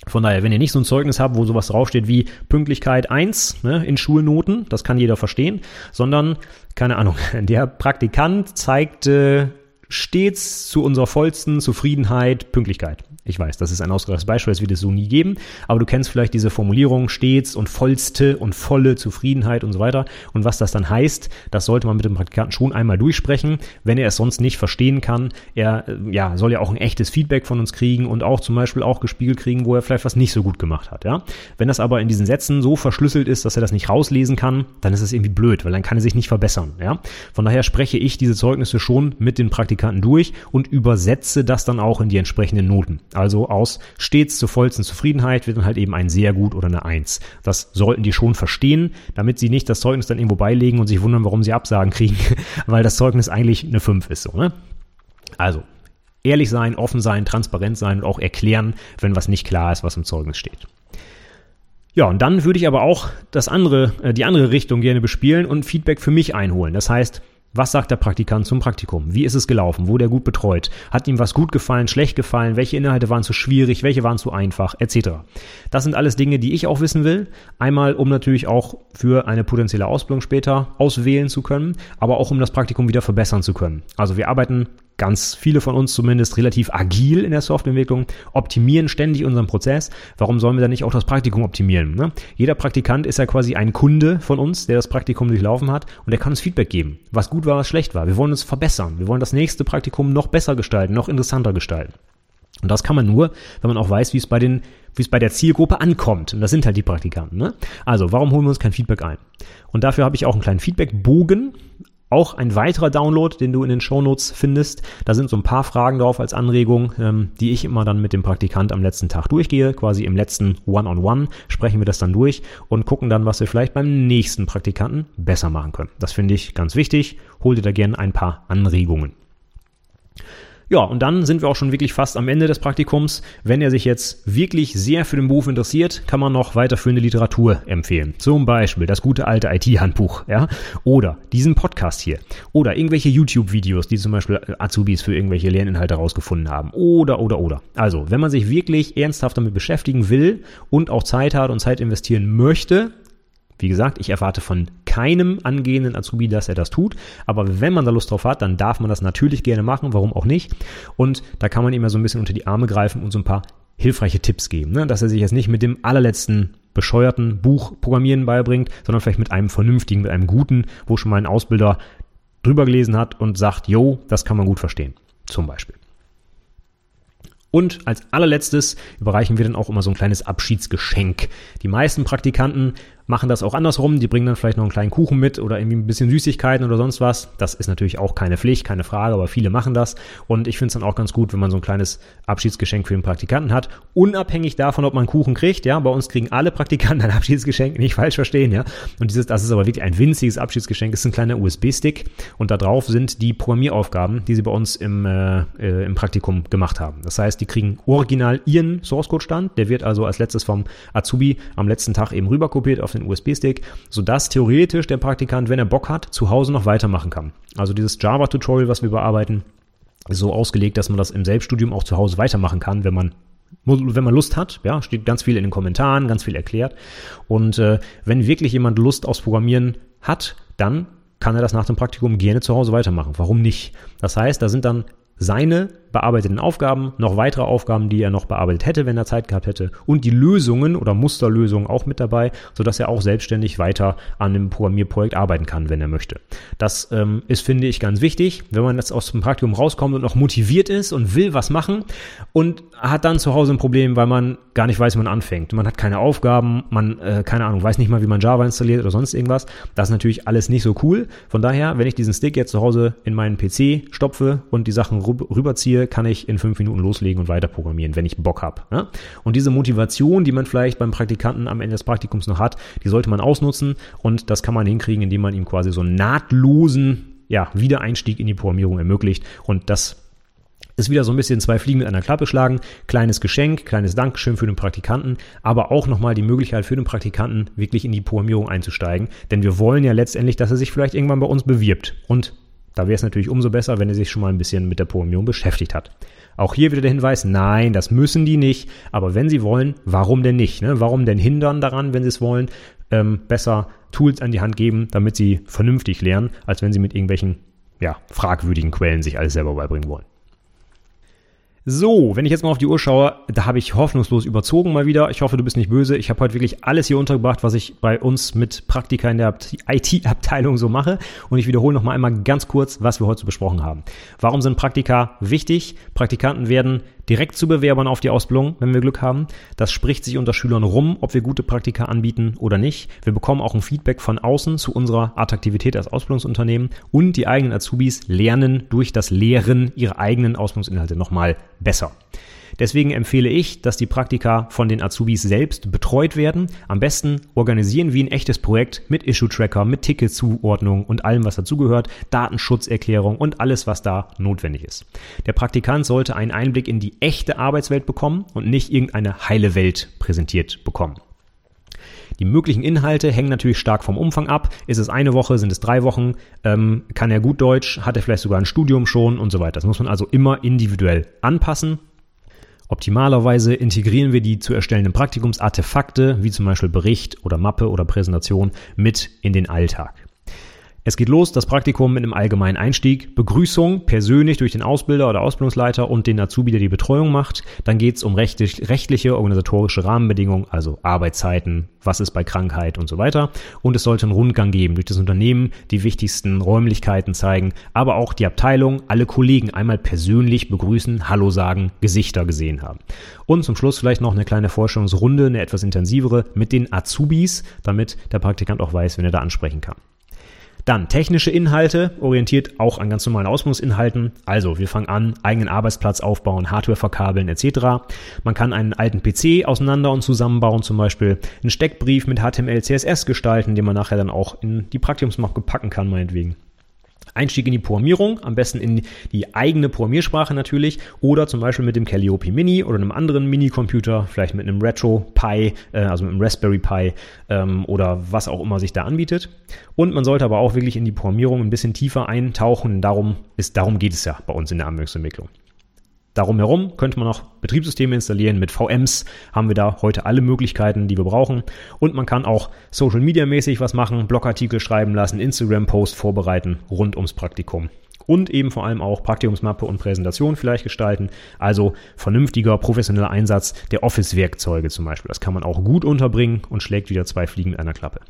Von daher, wenn ihr nicht so ein Zeugnis habt, wo sowas draufsteht wie Pünktlichkeit 1 ne, in Schulnoten, das kann jeder verstehen, sondern, keine Ahnung, der Praktikant zeigt äh, stets zu unserer vollsten Zufriedenheit Pünktlichkeit. Ich weiß, das ist ein ausgedachtes Beispiel, das wird es so nie geben, aber du kennst vielleicht diese Formulierung stets und vollste und volle Zufriedenheit und so weiter. Und was das dann heißt, das sollte man mit dem Praktikanten schon einmal durchsprechen, wenn er es sonst nicht verstehen kann. Er äh, ja, soll ja auch ein echtes Feedback von uns kriegen und auch zum Beispiel auch gespiegelt kriegen, wo er vielleicht was nicht so gut gemacht hat. Ja? Wenn das aber in diesen Sätzen so verschlüsselt ist, dass er das nicht rauslesen kann, dann ist es irgendwie blöd, weil dann kann er sich nicht verbessern. Ja? Von daher spreche ich diese Zeugnisse schon mit den Praktikanten durch und übersetze das dann auch in die entsprechenden Noten. Also aus stets zur vollsten Zufriedenheit wird dann halt eben ein sehr gut oder eine Eins. Das sollten die schon verstehen, damit sie nicht das Zeugnis dann irgendwo beilegen und sich wundern, warum sie Absagen kriegen, weil das Zeugnis eigentlich eine 5 ist. So, ne? Also, ehrlich sein, offen sein, transparent sein und auch erklären, wenn was nicht klar ist, was im Zeugnis steht. Ja, und dann würde ich aber auch das andere, äh, die andere Richtung gerne bespielen und Feedback für mich einholen. Das heißt, was sagt der Praktikant zum Praktikum? Wie ist es gelaufen? Wurde er gut betreut? Hat ihm was gut gefallen, schlecht gefallen? Welche Inhalte waren zu schwierig? Welche waren zu einfach? Etc. Das sind alles Dinge, die ich auch wissen will. Einmal, um natürlich auch für eine potenzielle Ausbildung später auswählen zu können, aber auch um das Praktikum wieder verbessern zu können. Also wir arbeiten ganz viele von uns zumindest relativ agil in der Softwareentwicklung, optimieren ständig unseren Prozess. Warum sollen wir dann nicht auch das Praktikum optimieren? Ne? Jeder Praktikant ist ja quasi ein Kunde von uns, der das Praktikum durchlaufen hat und der kann uns Feedback geben, was gut war, was schlecht war. Wir wollen uns verbessern. Wir wollen das nächste Praktikum noch besser gestalten, noch interessanter gestalten. Und das kann man nur, wenn man auch weiß, wie es bei den, wie es bei der Zielgruppe ankommt. Und das sind halt die Praktikanten. Ne? Also, warum holen wir uns kein Feedback ein? Und dafür habe ich auch einen kleinen Feedbackbogen auch ein weiterer Download, den du in den Shownotes findest. Da sind so ein paar Fragen drauf als Anregung, ähm, die ich immer dann mit dem Praktikant am letzten Tag durchgehe. Quasi im letzten One-on-One -on -One sprechen wir das dann durch und gucken dann, was wir vielleicht beim nächsten Praktikanten besser machen können. Das finde ich ganz wichtig. Hol dir da gerne ein paar Anregungen. Ja, und dann sind wir auch schon wirklich fast am Ende des Praktikums. Wenn er sich jetzt wirklich sehr für den Beruf interessiert, kann man noch weiterführende Literatur empfehlen. Zum Beispiel das gute alte IT-Handbuch, ja, oder diesen Podcast hier, oder irgendwelche YouTube-Videos, die zum Beispiel Azubis für irgendwelche Lerninhalte herausgefunden haben, oder, oder, oder. Also, wenn man sich wirklich ernsthaft damit beschäftigen will und auch Zeit hat und Zeit investieren möchte, wie gesagt, ich erwarte von keinem angehenden Azubi, dass er das tut. Aber wenn man da Lust drauf hat, dann darf man das natürlich gerne machen. Warum auch nicht? Und da kann man ihm ja so ein bisschen unter die Arme greifen und so ein paar hilfreiche Tipps geben. Ne? Dass er sich jetzt nicht mit dem allerletzten bescheuerten Buch Programmieren beibringt, sondern vielleicht mit einem vernünftigen, mit einem guten, wo schon mal ein Ausbilder drüber gelesen hat und sagt, yo, das kann man gut verstehen. Zum Beispiel. Und als allerletztes überreichen wir dann auch immer so ein kleines Abschiedsgeschenk. Die meisten Praktikanten machen das auch andersrum. Die bringen dann vielleicht noch einen kleinen Kuchen mit oder irgendwie ein bisschen Süßigkeiten oder sonst was. Das ist natürlich auch keine Pflicht, keine Frage, aber viele machen das. Und ich finde es dann auch ganz gut, wenn man so ein kleines Abschiedsgeschenk für den Praktikanten hat. Unabhängig davon, ob man Kuchen kriegt. Ja, bei uns kriegen alle Praktikanten ein Abschiedsgeschenk, nicht falsch verstehen. Ja, und dieses, das ist aber wirklich ein winziges Abschiedsgeschenk. Das ist ein kleiner USB-Stick und da drauf sind die Programmieraufgaben, die sie bei uns im, äh, äh, im Praktikum gemacht haben. Das heißt, die kriegen original ihren Source Code Stand. Der wird also als letztes vom Azubi am letzten Tag eben rüberkopiert auf den USB-Stick, sodass theoretisch der Praktikant, wenn er Bock hat, zu Hause noch weitermachen kann. Also dieses Java-Tutorial, was wir bearbeiten, ist so ausgelegt, dass man das im Selbststudium auch zu Hause weitermachen kann, wenn man wenn man Lust hat, ja, steht ganz viel in den Kommentaren, ganz viel erklärt. Und äh, wenn wirklich jemand Lust aufs Programmieren hat, dann kann er das nach dem Praktikum gerne zu Hause weitermachen. Warum nicht? Das heißt, da sind dann seine bearbeiteten Aufgaben, noch weitere Aufgaben, die er noch bearbeitet hätte, wenn er Zeit gehabt hätte und die Lösungen oder Musterlösungen auch mit dabei, sodass er auch selbstständig weiter an dem Programmierprojekt arbeiten kann, wenn er möchte. Das ähm, ist, finde ich, ganz wichtig, wenn man jetzt aus dem Praktikum rauskommt und noch motiviert ist und will was machen und hat dann zu Hause ein Problem, weil man gar nicht weiß, wie man anfängt. Man hat keine Aufgaben, man, äh, keine Ahnung, weiß nicht mal, wie man Java installiert oder sonst irgendwas. Das ist natürlich alles nicht so cool. Von daher, wenn ich diesen Stick jetzt zu Hause in meinen PC stopfe und die Sachen rüberziehe, kann ich in fünf Minuten loslegen und weiter programmieren, wenn ich Bock habe. Ja? Und diese Motivation, die man vielleicht beim Praktikanten am Ende des Praktikums noch hat, die sollte man ausnutzen und das kann man hinkriegen, indem man ihm quasi so einen nahtlosen ja, Wiedereinstieg in die Programmierung ermöglicht und das ist wieder so ein bisschen zwei Fliegen mit einer Klappe schlagen. Kleines Geschenk, kleines Dankeschön für den Praktikanten, aber auch nochmal die Möglichkeit für den Praktikanten, wirklich in die Programmierung einzusteigen. Denn wir wollen ja letztendlich, dass er sich vielleicht irgendwann bei uns bewirbt. Und da wäre es natürlich umso besser, wenn er sich schon mal ein bisschen mit der Programmierung beschäftigt hat. Auch hier wieder der Hinweis, nein, das müssen die nicht. Aber wenn sie wollen, warum denn nicht? Ne? Warum denn hindern daran, wenn sie es wollen? Ähm, besser Tools an die Hand geben, damit sie vernünftig lernen, als wenn sie mit irgendwelchen ja, fragwürdigen Quellen sich alles selber beibringen wollen. So, wenn ich jetzt mal auf die Uhr schaue, da habe ich hoffnungslos überzogen mal wieder. Ich hoffe, du bist nicht böse. Ich habe heute wirklich alles hier untergebracht, was ich bei uns mit Praktika in der IT-Abteilung so mache. Und ich wiederhole noch mal einmal ganz kurz, was wir heute besprochen haben. Warum sind Praktika wichtig? Praktikanten werden direkt zu Bewerbern auf die Ausbildung, wenn wir Glück haben. Das spricht sich unter Schülern rum, ob wir gute Praktika anbieten oder nicht. Wir bekommen auch ein Feedback von außen zu unserer Attraktivität als Ausbildungsunternehmen und die eigenen Azubis lernen durch das Lehren ihre eigenen Ausbildungsinhalte nochmal besser. Deswegen empfehle ich, dass die Praktika von den Azubis selbst betreut werden. Am besten organisieren wie ein echtes Projekt mit Issue-Tracker, mit Ticketzuordnung und allem, was dazugehört, Datenschutzerklärung und alles, was da notwendig ist. Der Praktikant sollte einen Einblick in die echte Arbeitswelt bekommen und nicht irgendeine heile Welt präsentiert bekommen. Die möglichen Inhalte hängen natürlich stark vom Umfang ab. Ist es eine Woche, sind es drei Wochen? Ähm, kann er gut Deutsch? Hat er vielleicht sogar ein Studium schon und so weiter? Das muss man also immer individuell anpassen. Optimalerweise integrieren wir die zu erstellenden Praktikumsartefakte, wie zum Beispiel Bericht oder Mappe oder Präsentation, mit in den Alltag. Es geht los, das Praktikum mit einem allgemeinen Einstieg, Begrüßung persönlich durch den Ausbilder oder Ausbildungsleiter und den Azubi, der die Betreuung macht. Dann geht es um rechtlich, rechtliche, organisatorische Rahmenbedingungen, also Arbeitszeiten, was ist bei Krankheit und so weiter. Und es sollte einen Rundgang geben durch das Unternehmen, die wichtigsten Räumlichkeiten zeigen, aber auch die Abteilung, alle Kollegen einmal persönlich begrüßen, Hallo sagen, Gesichter gesehen haben. Und zum Schluss vielleicht noch eine kleine Vorstellungsrunde, eine etwas intensivere mit den Azubis, damit der Praktikant auch weiß, wenn er da ansprechen kann. Dann technische Inhalte, orientiert auch an ganz normalen Ausbildungsinhalten. Also wir fangen an, eigenen Arbeitsplatz aufbauen, Hardware verkabeln etc. Man kann einen alten PC auseinander und zusammenbauen, zum Beispiel einen Steckbrief mit HTML, CSS gestalten, den man nachher dann auch in die Praktikumsmappe packen kann, meinetwegen. Einstieg in die Programmierung, am besten in die eigene Programmiersprache natürlich oder zum Beispiel mit dem Calliope Mini oder einem anderen Mini-Computer, vielleicht mit einem Retro Pi, äh, also mit einem Raspberry Pi ähm, oder was auch immer sich da anbietet. Und man sollte aber auch wirklich in die Programmierung ein bisschen tiefer eintauchen, darum, ist, darum geht es ja bei uns in der Anwendungsentwicklung. Darum herum könnte man auch Betriebssysteme installieren. Mit VMs haben wir da heute alle Möglichkeiten, die wir brauchen. Und man kann auch Social Media mäßig was machen, Blogartikel schreiben lassen, Instagram-Post vorbereiten rund ums Praktikum. Und eben vor allem auch Praktikumsmappe und Präsentation vielleicht gestalten. Also vernünftiger, professioneller Einsatz der Office-Werkzeuge zum Beispiel. Das kann man auch gut unterbringen und schlägt wieder zwei Fliegen mit einer Klappe.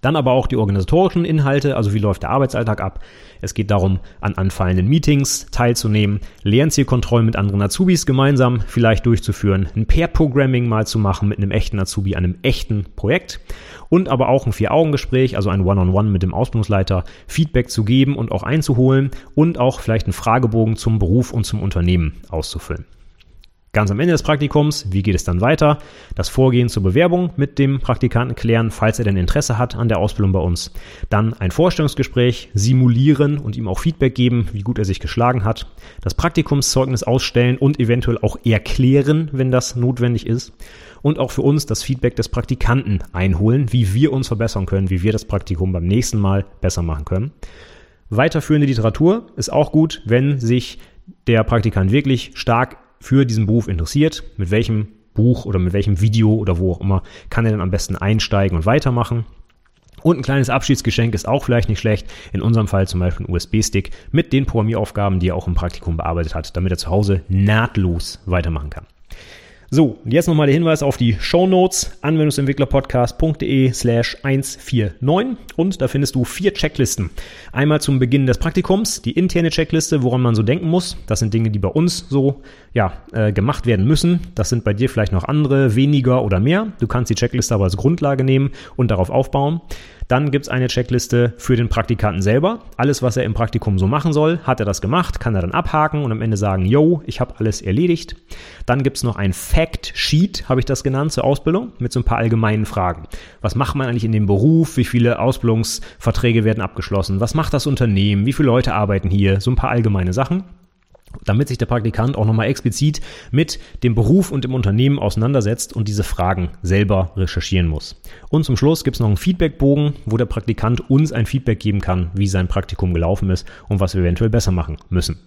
Dann aber auch die organisatorischen Inhalte, also wie läuft der Arbeitsalltag ab. Es geht darum, an anfallenden Meetings teilzunehmen, Lernzielkontrollen mit anderen Azubis gemeinsam vielleicht durchzuführen, ein Pair-Programming mal zu machen mit einem echten Azubi an einem echten Projekt und aber auch ein Vier-Augen-Gespräch, also ein One-on-One -on -One mit dem Ausbildungsleiter, Feedback zu geben und auch einzuholen und auch vielleicht einen Fragebogen zum Beruf und zum Unternehmen auszufüllen. Ganz am Ende des Praktikums, wie geht es dann weiter? Das Vorgehen zur Bewerbung mit dem Praktikanten klären, falls er denn Interesse hat an der Ausbildung bei uns. Dann ein Vorstellungsgespräch simulieren und ihm auch Feedback geben, wie gut er sich geschlagen hat. Das Praktikumszeugnis ausstellen und eventuell auch erklären, wenn das notwendig ist. Und auch für uns das Feedback des Praktikanten einholen, wie wir uns verbessern können, wie wir das Praktikum beim nächsten Mal besser machen können. Weiterführende Literatur ist auch gut, wenn sich der Praktikant wirklich stark für diesen Beruf interessiert, mit welchem Buch oder mit welchem Video oder wo auch immer kann er dann am besten einsteigen und weitermachen. Und ein kleines Abschiedsgeschenk ist auch vielleicht nicht schlecht. In unserem Fall zum Beispiel ein USB-Stick mit den Programmieraufgaben, die er auch im Praktikum bearbeitet hat, damit er zu Hause nahtlos weitermachen kann. So, und jetzt nochmal der Hinweis auf die Show Notes anwendungsentwicklerpodcast.de slash 149 und da findest du vier Checklisten. Einmal zum Beginn des Praktikums, die interne Checkliste, woran man so denken muss. Das sind Dinge, die bei uns so ja, äh, gemacht werden müssen. Das sind bei dir vielleicht noch andere, weniger oder mehr. Du kannst die Checkliste aber als Grundlage nehmen und darauf aufbauen. Dann gibt's eine Checkliste für den Praktikanten selber. Alles, was er im Praktikum so machen soll, hat er das gemacht, kann er dann abhaken und am Ende sagen, yo, ich habe alles erledigt. Dann gibt's noch ein Fact Sheet, habe ich das genannt, zur Ausbildung, mit so ein paar allgemeinen Fragen. Was macht man eigentlich in dem Beruf? Wie viele Ausbildungsverträge werden abgeschlossen? Was macht das Unternehmen? Wie viele Leute arbeiten hier? So ein paar allgemeine Sachen damit sich der Praktikant auch nochmal explizit mit dem Beruf und dem Unternehmen auseinandersetzt und diese Fragen selber recherchieren muss. Und zum Schluss gibt es noch einen Feedbackbogen, wo der Praktikant uns ein Feedback geben kann, wie sein Praktikum gelaufen ist und was wir eventuell besser machen müssen.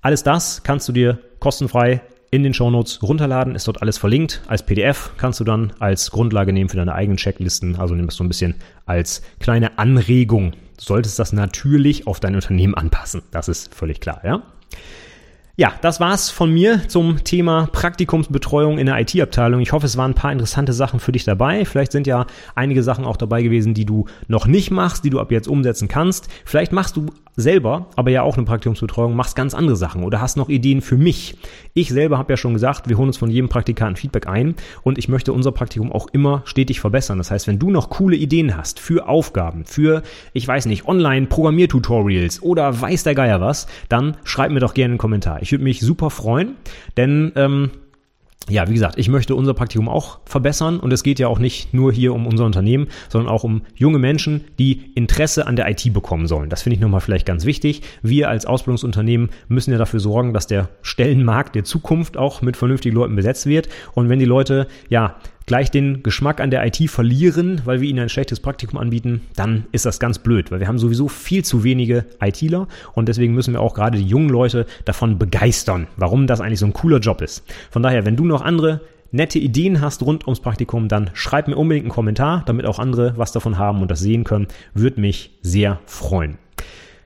Alles das kannst du dir kostenfrei in den Shownotes runterladen, ist dort alles verlinkt. Als PDF kannst du dann als Grundlage nehmen für deine eigenen Checklisten, also nimm es so ein bisschen als kleine Anregung. Du solltest das natürlich auf dein Unternehmen anpassen, das ist völlig klar, ja? Ja, das war's von mir zum Thema Praktikumsbetreuung in der IT-Abteilung. Ich hoffe, es waren ein paar interessante Sachen für dich dabei. Vielleicht sind ja einige Sachen auch dabei gewesen, die du noch nicht machst, die du ab jetzt umsetzen kannst. Vielleicht machst du selber, aber ja auch eine Praktikumsbetreuung, machst ganz andere Sachen oder hast noch Ideen für mich. Ich selber habe ja schon gesagt, wir holen uns von jedem Praktikanten Feedback ein und ich möchte unser Praktikum auch immer stetig verbessern. Das heißt, wenn du noch coole Ideen hast für Aufgaben, für, ich weiß nicht, Online-Programmiertutorials oder weiß der Geier was, dann schreib mir doch gerne einen Kommentar. Ich würde mich super freuen, denn ähm, ja, wie gesagt, ich möchte unser Praktikum auch verbessern und es geht ja auch nicht nur hier um unser Unternehmen, sondern auch um junge Menschen, die Interesse an der IT bekommen sollen. Das finde ich nochmal vielleicht ganz wichtig. Wir als Ausbildungsunternehmen müssen ja dafür sorgen, dass der Stellenmarkt der Zukunft auch mit vernünftigen Leuten besetzt wird. Und wenn die Leute, ja, gleich den Geschmack an der IT verlieren, weil wir ihnen ein schlechtes Praktikum anbieten, dann ist das ganz blöd, weil wir haben sowieso viel zu wenige ITler und deswegen müssen wir auch gerade die jungen Leute davon begeistern, warum das eigentlich so ein cooler Job ist. Von daher, wenn du noch andere nette Ideen hast rund ums Praktikum, dann schreib mir unbedingt einen Kommentar, damit auch andere was davon haben und das sehen können. Würde mich sehr freuen.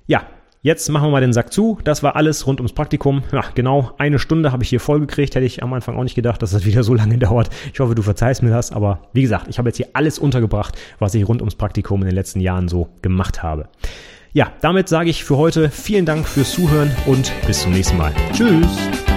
Ja, Jetzt machen wir mal den Sack zu. Das war alles rund ums Praktikum. Ja, genau eine Stunde habe ich hier vollgekriegt. Hätte ich am Anfang auch nicht gedacht, dass das wieder so lange dauert. Ich hoffe, du verzeihst mir das. Aber wie gesagt, ich habe jetzt hier alles untergebracht, was ich rund ums Praktikum in den letzten Jahren so gemacht habe. Ja, damit sage ich für heute vielen Dank fürs Zuhören und bis zum nächsten Mal. Tschüss!